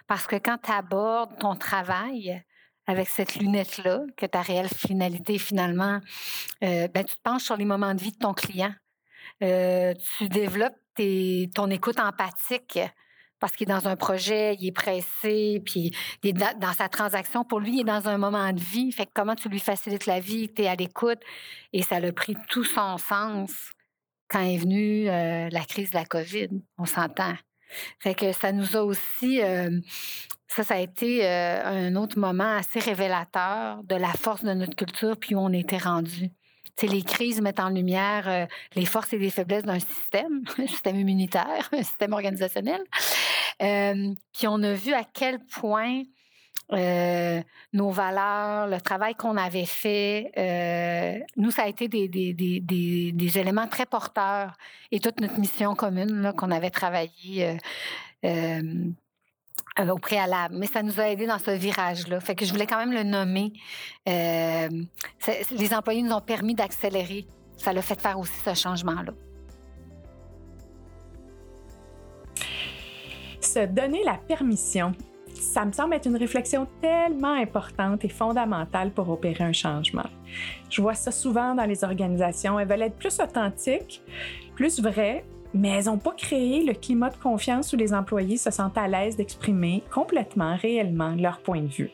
Parce que quand tu abordes ton travail avec cette lunette-là, que ta réelle finalité, finalement, euh, ben, tu te penches sur les moments de vie de ton client. Euh, tu développes ton écoute empathique parce qu'il est dans un projet, il est pressé, puis il est dans sa transaction. Pour lui, il est dans un moment de vie. Fait que comment tu lui facilites la vie, tu es à l'écoute? Et ça a pris tout son sens quand est venue euh, la crise de la COVID. On s'entend. Fait que ça nous a aussi, euh, ça, ça a été euh, un autre moment assez révélateur de la force de notre culture, puis où on était rendu les crises mettent en lumière euh, les forces et les faiblesses d'un système, un système immunitaire, un système organisationnel. Euh, puis on a vu à quel point euh, nos valeurs, le travail qu'on avait fait, nous, ça a été des, éléments très porteurs et toute notre mission commune qu'on avait travaillé euh, au préalable, mais ça nous a aidé dans ce virage-là. Fait que je voulais quand même le nommer. Euh, les employés nous ont permis d'accélérer. Ça l'a fait faire aussi ce changement-là. se donner la permission. Ça me semble être une réflexion tellement importante et fondamentale pour opérer un changement. Je vois ça souvent dans les organisations. Elles veulent être plus authentiques, plus vraies, mais elles n'ont pas créé le climat de confiance où les employés se sentent à l'aise d'exprimer complètement, réellement leur point de vue.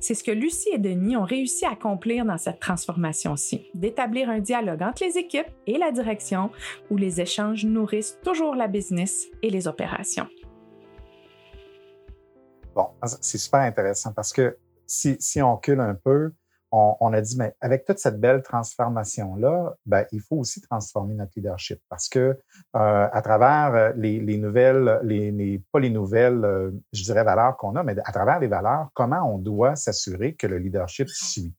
C'est ce que Lucie et Denis ont réussi à accomplir dans cette transformation-ci, d'établir un dialogue entre les équipes et la direction où les échanges nourrissent toujours la business et les opérations. Bon, c'est super intéressant parce que si, on recule un peu, on, a dit, mais avec toute cette belle transformation-là, ben, il faut aussi transformer notre leadership parce que euh, à travers euh, les, nouvelles, les, pas les nouvelles, euh, je dirais, valeurs qu'on a, mais à travers les valeurs, comment on doit s'assurer que le leadership suit?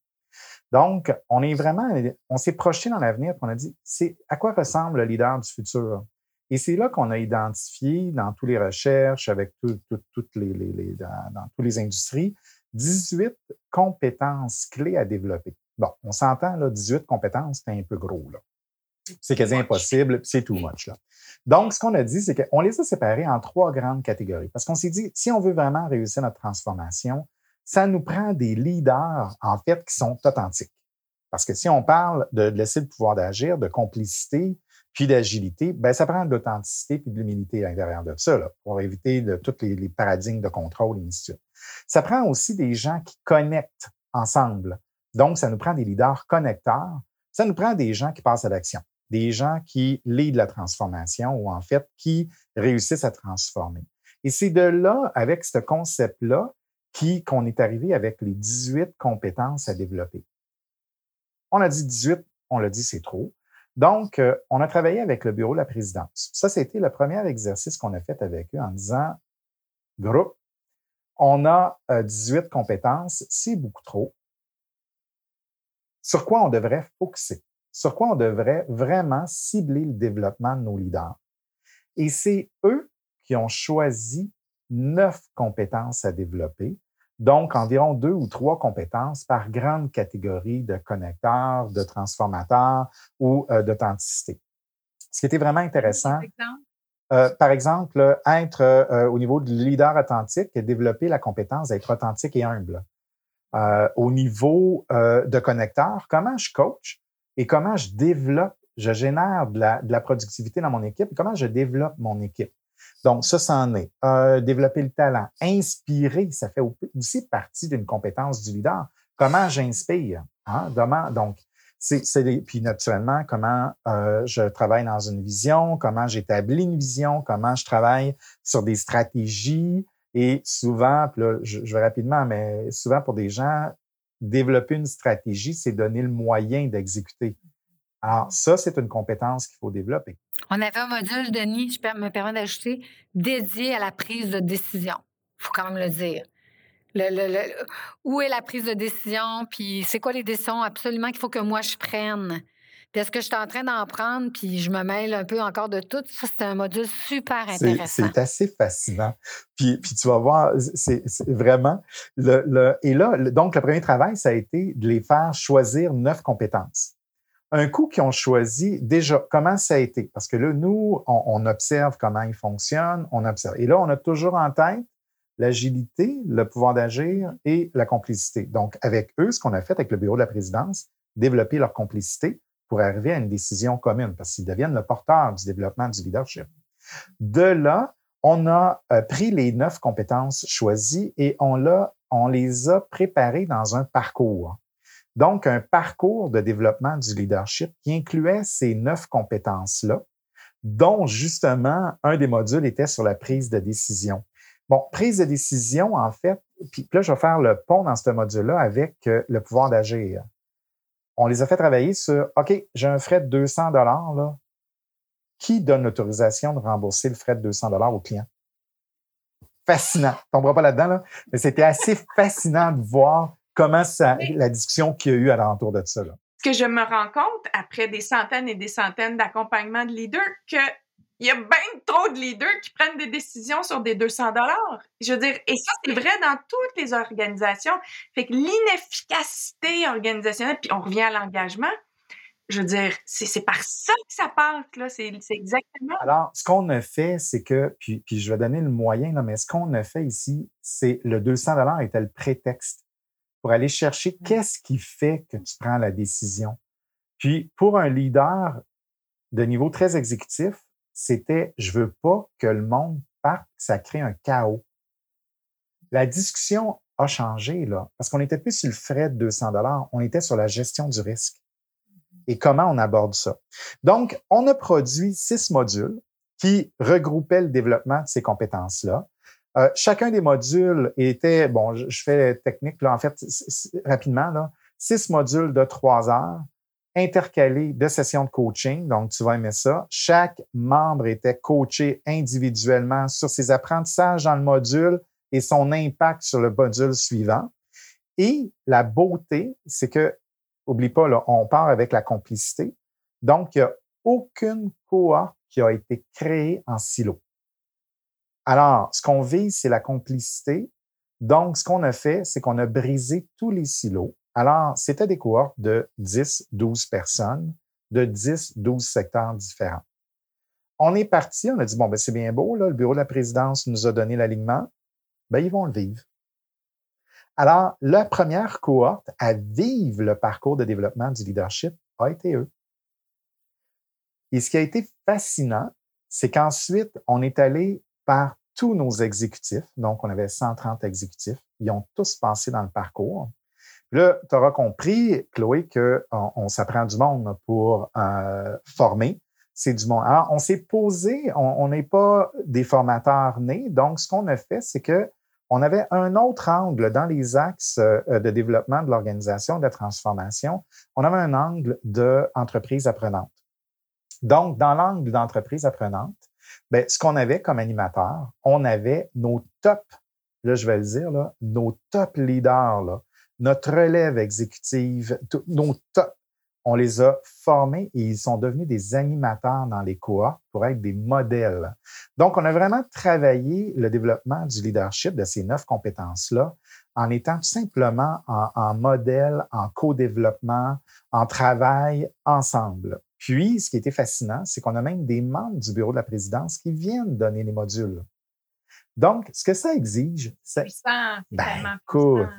Donc, on est vraiment, on s'est projeté dans l'avenir, on a dit, c'est à quoi ressemble le leader du futur? Et c'est là qu'on a identifié dans toutes les recherches, avec toutes les, les dans, dans toutes les industries, 18 compétences clés à développer. Bon, on s'entend, là, 18 compétences, c'est un peu gros, là. C'est quasi impossible, c'est too much, là. Donc, ce qu'on a dit, c'est qu'on les a séparés en trois grandes catégories. Parce qu'on s'est dit, si on veut vraiment réussir notre transformation, ça nous prend des leaders, en fait, qui sont authentiques. Parce que si on parle de laisser le pouvoir d'agir, de complicité, puis d'agilité, ben ça prend de l'authenticité puis de l'humilité à l'intérieur de ça, là, pour éviter de, tous les, paradigmes de contrôle et ainsi. Ça prend aussi des gens qui connectent ensemble. Donc, ça nous prend des leaders connecteurs. Ça nous prend des gens qui passent à l'action, des gens qui lead la transformation ou en fait qui réussissent à transformer. Et c'est de là, avec ce concept-là, qu'on est arrivé avec les 18 compétences à développer. On a dit 18, on l'a dit, c'est trop. Donc, euh, on a travaillé avec le bureau de la présidence. Ça, c'était le premier exercice qu'on a fait avec eux en disant, groupe, on a 18 euh, compétences, c'est beaucoup trop. Sur quoi on devrait focuser? Sur quoi on devrait vraiment cibler le développement de nos leaders? Et c'est eux qui ont choisi neuf compétences à développer donc, environ deux ou trois compétences par grande catégorie de connecteurs, de transformateurs ou euh, d'authenticité. Ce qui était vraiment intéressant. Euh, par exemple, être euh, au niveau du leader authentique et développer la compétence d'être authentique et humble. au niveau de connecteur, comment je coach et comment je développe, je génère de la, de la productivité dans mon équipe et comment je développe mon équipe? Donc, ça, c'en est. Euh, développer le talent. Inspirer, ça fait aussi partie d'une compétence du leader. Comment j'inspire? Hein? Donc, c'est, puis naturellement, comment euh, je travaille dans une vision, comment j'établis une vision, comment je travaille sur des stratégies. Et souvent, puis là, je vais rapidement, mais souvent pour des gens, développer une stratégie, c'est donner le moyen d'exécuter. Alors, ça, c'est une compétence qu'il faut développer. On avait un module, Denis, je me permets d'ajouter, dédié à la prise de décision. Il faut quand même le dire. où est la prise de décision, puis c'est quoi les décisions absolument qu'il faut que moi je prenne? Puis est-ce que je suis en train d'en prendre, puis je me mêle un peu encore de tout? Ça, c'est un module super intéressant. C'est assez fascinant. Puis, puis tu vas voir, c'est vraiment... Le, et là, donc, le premier travail, ça a été de les faire choisir neuf compétences un coup qu'ils ont choisi, déjà, comment ça a été? Parce que là, nous, on, observe comment ils fonctionnent, on observe. Et là, on a toujours en tête l'agilité, le pouvoir d'agir et la complicité. Donc, avec eux, ce qu'on a fait avec le bureau de la présidence, développer leur complicité pour arriver à une décision commune, parce qu'ils deviennent le porteur du développement du leadership. De là, on a euh, pris les neuf compétences choisies et on, on les a préparées dans un parcours. Donc, un parcours de développement du leadership qui incluait ces neuf compétences-là, dont justement un des modules était sur la prise de décision. Bon, prise de décision, en fait, puis là, je vais faire le pont dans ce module-là avec euh, le pouvoir d'agir. On les a fait travailler sur, OK, j'ai un frais de 200 dollars, là. Qui donne l'autorisation de rembourser le frais de 200 dollars au client? Fascinant. Tombera pas là-dedans, là. Mais c'était assez fascinant de voir comment ça, la discussion qu'il y a eu à l'entour de ça. Là? Ce que je me rends compte après des centaines et des centaines d'accompagnements de leaders, que il y a bien trop de leaders qui prennent des décisions sur des 200 dollars. Je veux dire, et ça, c'est vrai dans toutes les organisations. Fait que l'inefficacité organisationnelle, puis on revient à l'engagement, je veux dire, c'est par ça que ça passe, là. C'est exactement. Alors, ce qu'on a fait, c'est que, puis, puis je vais donner le moyen, là, mais ce qu'on a fait ici, c'est le 200 était le prétexte pour aller chercher mmh. qu'est-ce qui fait que tu prends la décision. Puis, pour un leader de niveau très exécutif, c'était je veux pas que le monde parte, ça crée un chaos. La discussion a changé, là, parce qu'on n'était plus sur le frais de 200 on était sur la gestion du risque et comment on aborde ça? Donc, on a produit six modules qui regroupaient le développement de ces compétences-là. Euh, chacun des modules était, bon, je, fais technique, là, en fait, rapidement, là, six modules de trois heures intercalés de sessions de coaching. Donc, tu vas aimer ça. Chaque membre était coaché individuellement sur ses apprentissages dans le module et son impact sur le module suivant. Et la beauté, c'est que Oublie pas, là, on part avec la complicité. Donc, il n'y a aucune cohorte qui a été créée en silo. Alors, ce qu'on vise, c'est la complicité. Donc, ce qu'on a fait, c'est qu'on a brisé tous les silos. Alors, c'était des cohortes de 10, 12 personnes, de 10, 12 secteurs différents. On est parti, on a dit, bon, ben, c'est bien beau, le bureau de la présidence nous a donné l'alignement. Ben, ils vont le vivre. Alors, la première cohorte à vivre le parcours de développement du leadership a été eux. Et ce qui a été fascinant, c'est qu'ensuite, on est allé par tous nos exécutifs. Donc, on avait 130 exécutifs. Ils ont tous passé dans le parcours. là, tu auras compris, Chloé, qu'on on, s'apprend du monde pour euh, former. C'est du monde. Alors, on s'est posé, on n'est pas des formateurs nés. Donc, ce qu'on a fait, c'est que on avait un autre angle dans les axes euh, de développement de l'organisation, de la transformation. On avait un angle d'entreprise apprenante. Donc, dans l'angle d'entreprise apprenante, ben, ce qu'on avait comme animateur, on avait nos top, là, je vais le dire, nos top leaders, notre relève exécutive, nos top on les a formés et ils sont devenus des animateurs dans les cohortes pour être des modèles. Donc, on a vraiment travaillé le développement du leadership de ces neuf compétences-là en étant tout simplement en, modèle, en co-développement, en travail ensemble. Puis, ce qui était fascinant, c'est qu'on a même des membres du bureau de la présidence qui viennent donner les modules. Donc, ce que ça exige, c'est... Ben, cool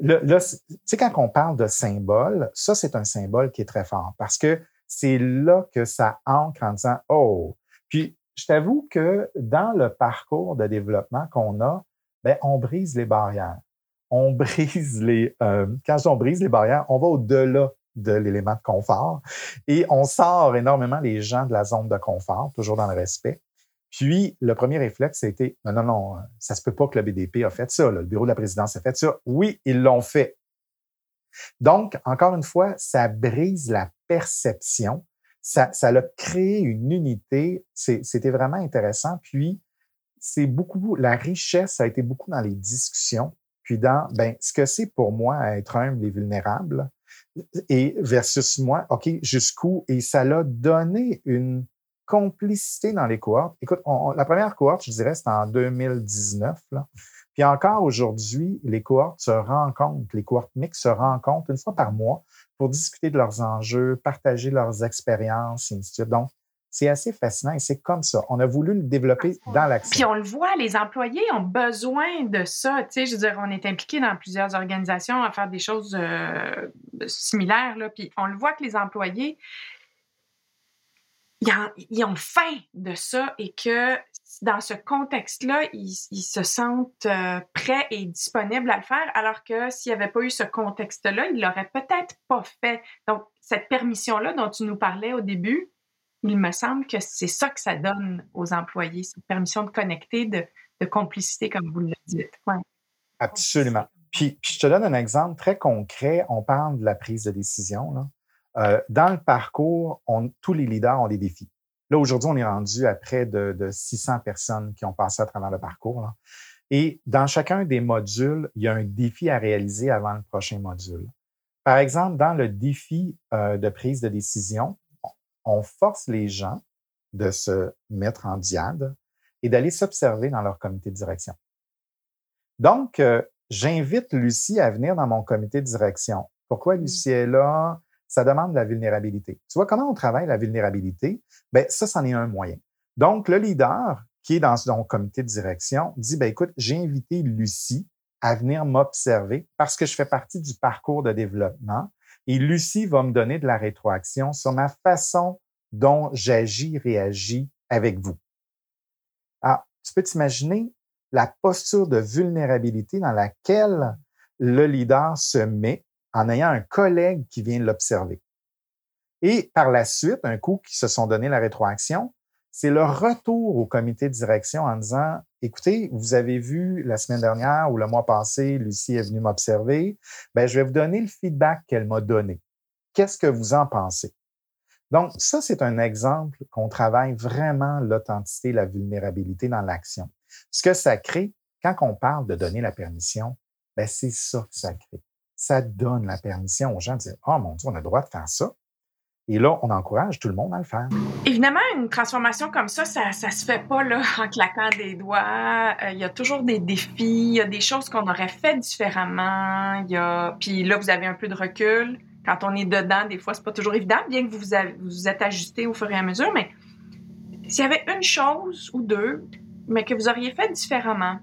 là, tu sais, quand on parle de symbole, ça, c'est un symbole qui est très fort parce que c'est là que ça ancre en disant, oh, puis je t'avoue que dans le parcours de développement qu'on a, ben, on brise les barrières. On brise les, euh, quand on brise les barrières, on va au-delà de l'élément de confort et on sort énormément les gens de la zone de confort, toujours dans le respect. Puis, le premier réflexe, été, non, non, non, ça se peut pas que le BDP a fait ça, le bureau de la présidence a fait ça. Oui, ils l'ont fait. Donc, encore une fois, ça brise la perception, ça, ça a créé une unité, c'était vraiment intéressant. Puis, c'est beaucoup, la richesse a été beaucoup dans les discussions, puis dans, ben, ce que c'est pour moi être humble et vulnérable, et versus moi, OK, jusqu'où, et ça l'a donné une, complicité dans les cohortes. Écoute, la première cohorte, je dirais, c'était en 2019. Là. Puis encore aujourd'hui, les cohortes se rencontrent, les cohortes mixtes se rencontrent une fois par mois pour discuter de leurs enjeux, partager leurs expériences, ainsi de suite. Donc, c'est assez fascinant et c'est comme ça. On a voulu le développer dans l'action. Puis on le voit, les employés ont besoin de ça. Tu sais, je veux dire, on est impliqué dans plusieurs organisations à faire des choses euh, similaires. Là, puis on le voit que les employés, ils, ont faim de ça et que dans ce contexte-là, ils, se sentent euh, prêts et disponibles à le faire, alors que s'il n'y avait pas eu ce contexte-là, ils l'auraient peut-être pas fait. Donc, cette permission-là dont tu nous parlais au début, il me semble que c'est ça que ça donne aux employés, cette permission de connecter, de, complicité, comme vous le dites. Absolument. Puis, je te donne un exemple très concret. On parle de la prise de décision. Euh, dans le parcours, tous les leaders ont des défis. Là, aujourd'hui, on est rendu à près de, 600 personnes qui ont passé à travers le parcours. Et dans chacun des modules, il y a un défi à réaliser avant le prochain module. Par exemple, dans le défi euh, de prise de décision, on force les gens de se mettre en diade et d'aller s'observer dans leur comité de direction. Donc, euh, j'invite Lucie à venir dans mon comité de direction. Pourquoi mmh. Lucie est là? ça demande de la vulnérabilité. Tu vois comment on travaille la vulnérabilité? Ben, ça, c'en est un moyen. Donc, le leader qui est dans son comité de direction dit, ben, écoute, j'ai invité Lucie à venir m'observer parce que je fais partie du parcours de développement et Lucie va me donner de la rétroaction sur ma façon dont j'agis, réagis avec vous. Alors, tu peux t'imaginer la posture de vulnérabilité dans laquelle le leader se met en ayant un collègue qui vient l'observer. Et par la suite, un coup qui se sont donné la rétroaction, c'est le retour au comité de direction en disant, écoutez, vous avez vu la semaine dernière ou le mois passé, Lucie est venue m'observer, ben, je vais vous donner le feedback qu'elle m'a donné. Qu'est-ce que vous en pensez? Donc, ça, c'est un exemple qu'on travaille vraiment l'authenticité, la vulnérabilité dans l'action. Ce que ça crée, quand on parle de donner la permission, ben, c'est ça que ça crée. Ça donne la permission aux gens de dire, oh mon Dieu, on a le droit de faire ça. Et là, on encourage tout le monde à le faire. Évidemment, une transformation comme ça, ça, ça se fait pas là, en claquant des doigts. Euh, il y a toujours des défis, il y a des choses qu'on aurait fait différemment. Y a... Puis là, vous avez un peu de recul. Quand on est dedans, des fois, c'est pas toujours évident, bien que vous vous, vous êtes ajusté au fur et à mesure. Mais s'il y avait une chose ou deux, mais que vous auriez fait différemment,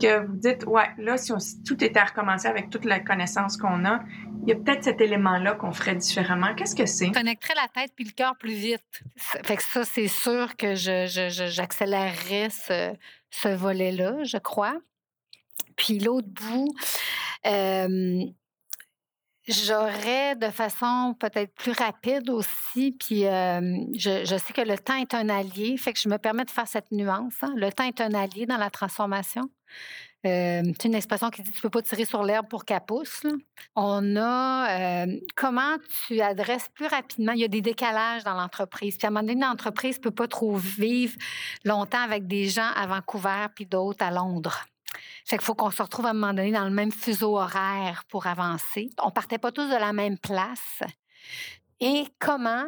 que vous dites, ouais, là, si, tout était à recommencer avec toute la connaissance qu'on a, il y a peut-être cet élément-là qu'on ferait différemment. Qu'est-ce que c'est? Connecterait la tête puis le cœur plus vite. Fait que ça, c'est sûr que j'accélérerais ce, ce volet-là, je crois. Puis l'autre bout, euh, J'aurais de façon peut-être plus rapide aussi, puis je, sais que le temps est un allié, fait que je me permets de faire cette nuance. Hein. Le temps est un allié dans la transformation. c'est une expression qui dit tu peux pas tirer sur l'herbe pour qu'elle pousse. On a comment tu adresses plus rapidement. Il y a des décalages dans l'entreprise. Puis à un moment donné, l'entreprise peut pas trop vivre longtemps avec des gens à Vancouver puis d'autres à Londres. Fait qu'il faut qu'on se retrouve à un moment donné dans le même fuseau horaire pour avancer. On partait pas tous de la même place. Et comment,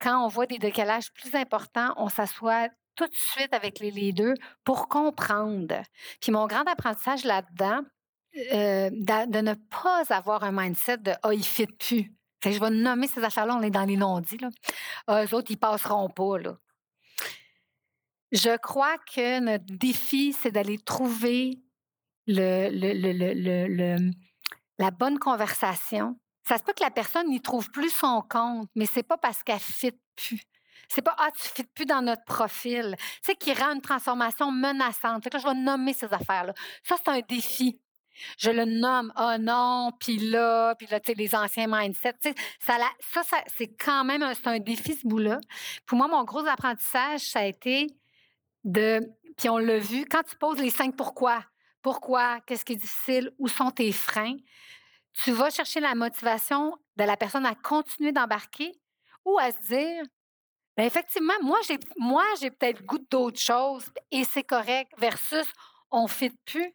quand on voit des décalages plus importants, on s'assoit tout de suite avec les leaders pour comprendre. Puis mon grand apprentissage là-dedans, euh, de, ne pas avoir un mindset de Ah, oh, il fit plus. Fait que je vais nommer ces affaires-là, on est dans les non-dits. Là. Ah, eux autres, ils passeront pas. Là. Je crois que notre défi, c'est d'aller trouver le, la bonne conversation. Ça se peut que la personne n'y trouve plus son compte, mais c'est pas parce qu'elle fit plus. C'est pas ah tu fit plus dans notre profil. C'est qui rend une transformation menaçante. Fait je vais nommer ces affaires là. Ça c'est un défi. Je le nomme oh non, puis là, puis là tu sais les anciens mindsets, ça, ça, ça c'est quand même un, un défi ce bout-là. Pour moi mon gros apprentissage ça a été de puis on l'a vu quand tu poses les cinq pourquoi pourquoi? Qu'est-ce qui est difficile? Où sont tes freins? Tu vas chercher la motivation de la personne à continuer d'embarquer ou à se dire, ben effectivement, moi, j'ai, moi, peut-être goût d'autres choses et c'est correct versus on fit plus.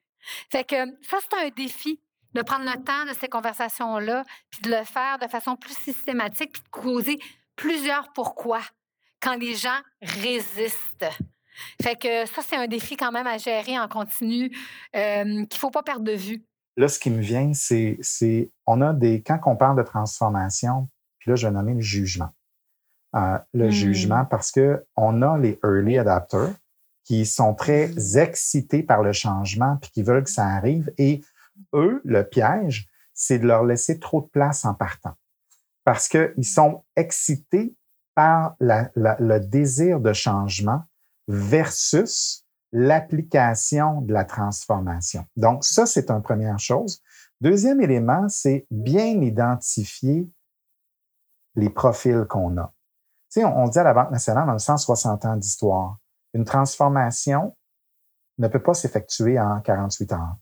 Fait que ça, c'est un défi de prendre le temps de ces conversations-là, puis de le faire de façon plus systématique, puis de causer plusieurs pourquoi quand les gens résistent. Fait que ça, c'est un défi quand même à gérer en continu euh, qu'il ne faut pas perdre de vue. Là, ce qui me vient, c'est, c'est on a des. Quand on parle de transformation, puis là, je vais nommer le jugement. Euh, le mmh. jugement, parce qu'on a les early adapters qui sont très excités par le changement puis qui veulent que ça arrive. Et eux, le piège, c'est de leur laisser trop de place en partant. Parce qu'ils sont excités par le désir de changement versus l'application de la transformation. Donc, ça, c'est une première chose. Deuxième élément, c'est bien identifier les profils qu'on a. Tu on, dit à la Banque nationale, on a 160 ans d'histoire. Une transformation ne peut pas s'effectuer en 48 heures.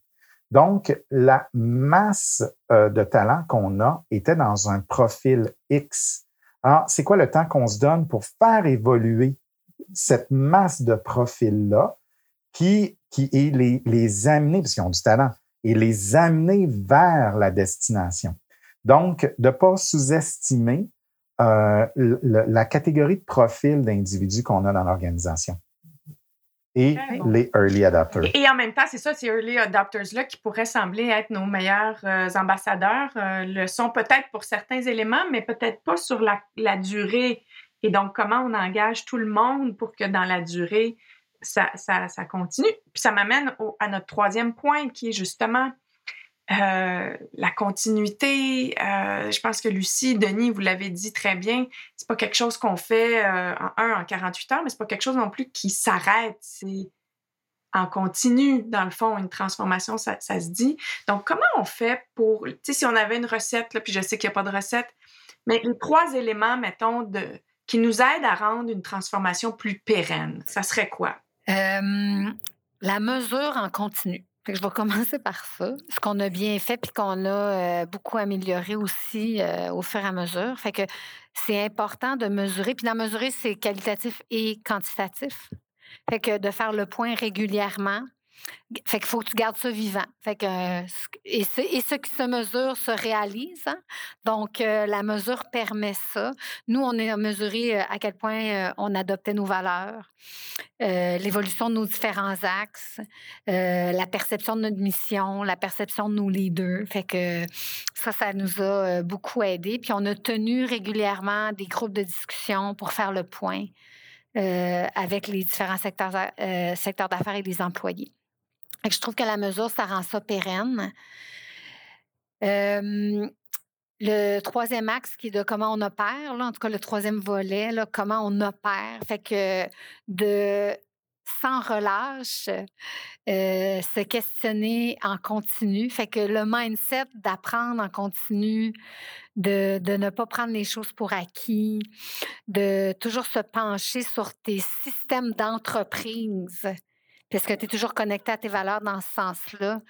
Donc, la masse euh, de talent qu'on a était dans un profil X. Alors, c'est quoi le temps qu'on se donne pour faire évoluer cette masse de profils-là qui, qui est les, les amener, parce qu'ils ont du talent, et les amener vers la destination. Donc, de ne pas sous-estimer euh, la catégorie de profils d'individus qu'on a dans l'organisation. et les early adopters. Et, en même temps, c'est ça, ces early adopters-là qui pourraient sembler être nos meilleurs euh, ambassadeurs, euh, le sont peut-être pour certains éléments, mais peut-être pas sur la, la, durée. Et donc, comment on engage tout le monde pour que dans la durée, ça, ça, ça continue? Puis ça m'amène à notre troisième point qui est justement euh, la continuité, euh, je pense que Lucie, Denis, vous l'avez dit très bien, c'est pas quelque chose qu'on fait euh, en un, en 48 heures, mais c'est pas quelque chose non plus qui s'arrête. C'est en continu, dans le fond, une transformation, ça, se dit. Donc, comment on fait pour, tu sais, si on avait une recette, là, puis je sais qu'il n'y a pas de recette, mais les trois éléments, mettons, de, qui nous aident à rendre une transformation plus pérenne, ça serait quoi? la mesure en continu je vais commencer par ça. Ce qu'on a bien fait puis qu'on a euh, beaucoup amélioré aussi euh, au fur et à mesure. Fait que c'est important de mesurer. Puis d'en mesurer, c'est qualitatif et quantitatif. Fait que de faire le point régulièrement fait qu'il faut que tu gardes ça vivant. Fait que, et, ce, et ce qui se mesure se réalise. Hein. Donc, euh, la mesure permet ça. Nous, on a mesuré euh, à quel point euh, on adoptait nos valeurs, l'évolution de nos différents axes, la perception de notre mission, la perception de nos leaders. Fait que ça, ça nous a beaucoup aidé. Puis, on a tenu régulièrement des groupes de discussion pour faire le point. avec les différents secteurs, secteurs d'affaires et les employés je trouve que la mesure, ça rend ça pérenne. le troisième axe qui est de comment on opère, là, en tout cas le troisième volet, là, comment on opère. Fait que de sans relâche, se questionner en continu. Fait que le mindset d'apprendre en continu, de, de, ne pas prendre les choses pour acquis, de toujours se pencher sur tes systèmes d'entreprise parce que tu es toujours connecté à tes valeurs dans ce sens-là.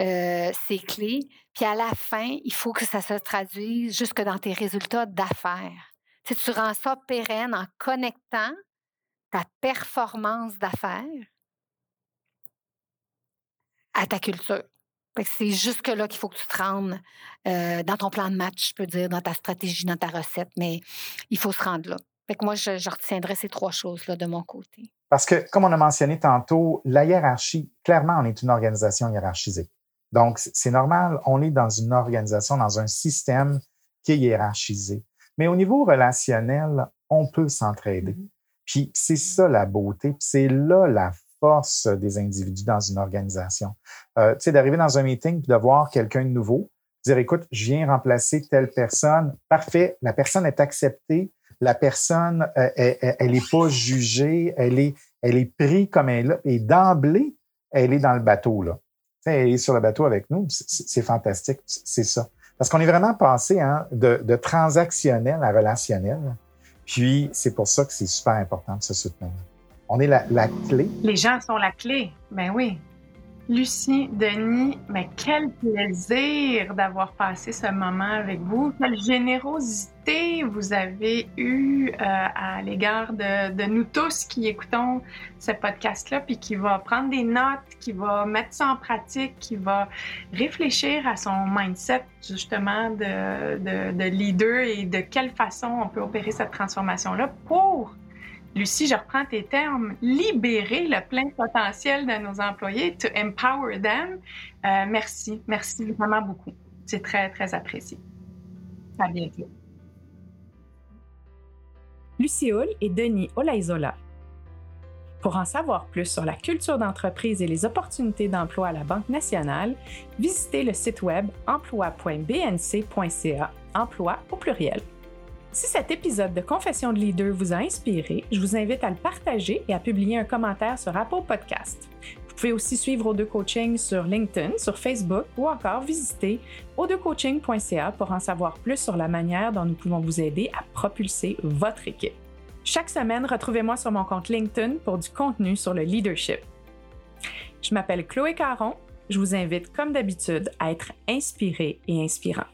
Euh, c'est clé. Puis à la fin, il faut que ça se traduise jusque dans tes résultats d'affaires. Tu, tu rends ça pérenne en connectant ta performance d'affaires à ta culture. C'est jusque-là qu'il faut que tu te rendes euh, dans ton plan de match, je peux dire, dans ta stratégie, dans ta recette, mais il faut se rendre là. Fait que moi, je, je retiendrai ces trois choses-là de mon côté. Parce que, comme on a mentionné tantôt, la hiérarchie, clairement, on est une organisation hiérarchisée. Donc, c'est normal, on est dans une organisation, dans un système qui est hiérarchisé. Mais au niveau relationnel, on peut s'entraider. Mm-hmm. Puis c'est ça la beauté, c'est là la force des individus dans une organisation. Euh, tu sais, d'arriver dans un meeting de voir quelqu'un de nouveau, dire écoute, je viens remplacer telle personne, parfait, la personne est acceptée, la personne, euh, elle n'est pas jugée, elle est, elle est prise comme elle est. Et d'emblée, elle est dans le bateau. Là. elle est sur le bateau avec nous. C'est fantastique. C'est ça. Parce qu'on est vraiment passé hein, de, de transactionnel à relationnel. Puis, c'est pour ça que c'est super important de se soutenir. On est la, la clé. Les gens sont la clé. Ben oui. Lucie, Denis, mais quel plaisir d'avoir passé ce moment avec vous. Quelle générosité vous avez eue euh, à l'égard de, nous tous qui écoutons ce podcast-là, puis qui va prendre des notes, qui va mettre ça en pratique, qui va réfléchir à son mindset justement de, de, de leader et de quelle façon on peut opérer cette transformation-là pour Lucie, je reprends tes termes, libérer le plein potentiel de nos employés, to empower them. Euh, merci, merci vraiment beaucoup. C'est très, très apprécié. À bientôt. Lucie Hull et Denis Olaizola. Pour en savoir plus sur la culture d'entreprise et les opportunités d'emploi à la Banque nationale, visitez le site web emploi.bnc.ca, emploi au pluriel. Si cet épisode de Confession de leader vous a inspiré, je vous invite à le partager et à publier un commentaire sur Apple Podcast. Vous pouvez aussi suivre O2 Coaching sur LinkedIn, sur Facebook ou encore visiter o2coaching.ca pour en savoir plus sur la manière dont nous pouvons vous aider à propulser votre équipe. Chaque semaine, retrouvez-moi sur mon compte LinkedIn pour du contenu sur le leadership. Je m'appelle Chloé Caron. Je vous invite, comme d'habitude, à être inspiré et inspirant.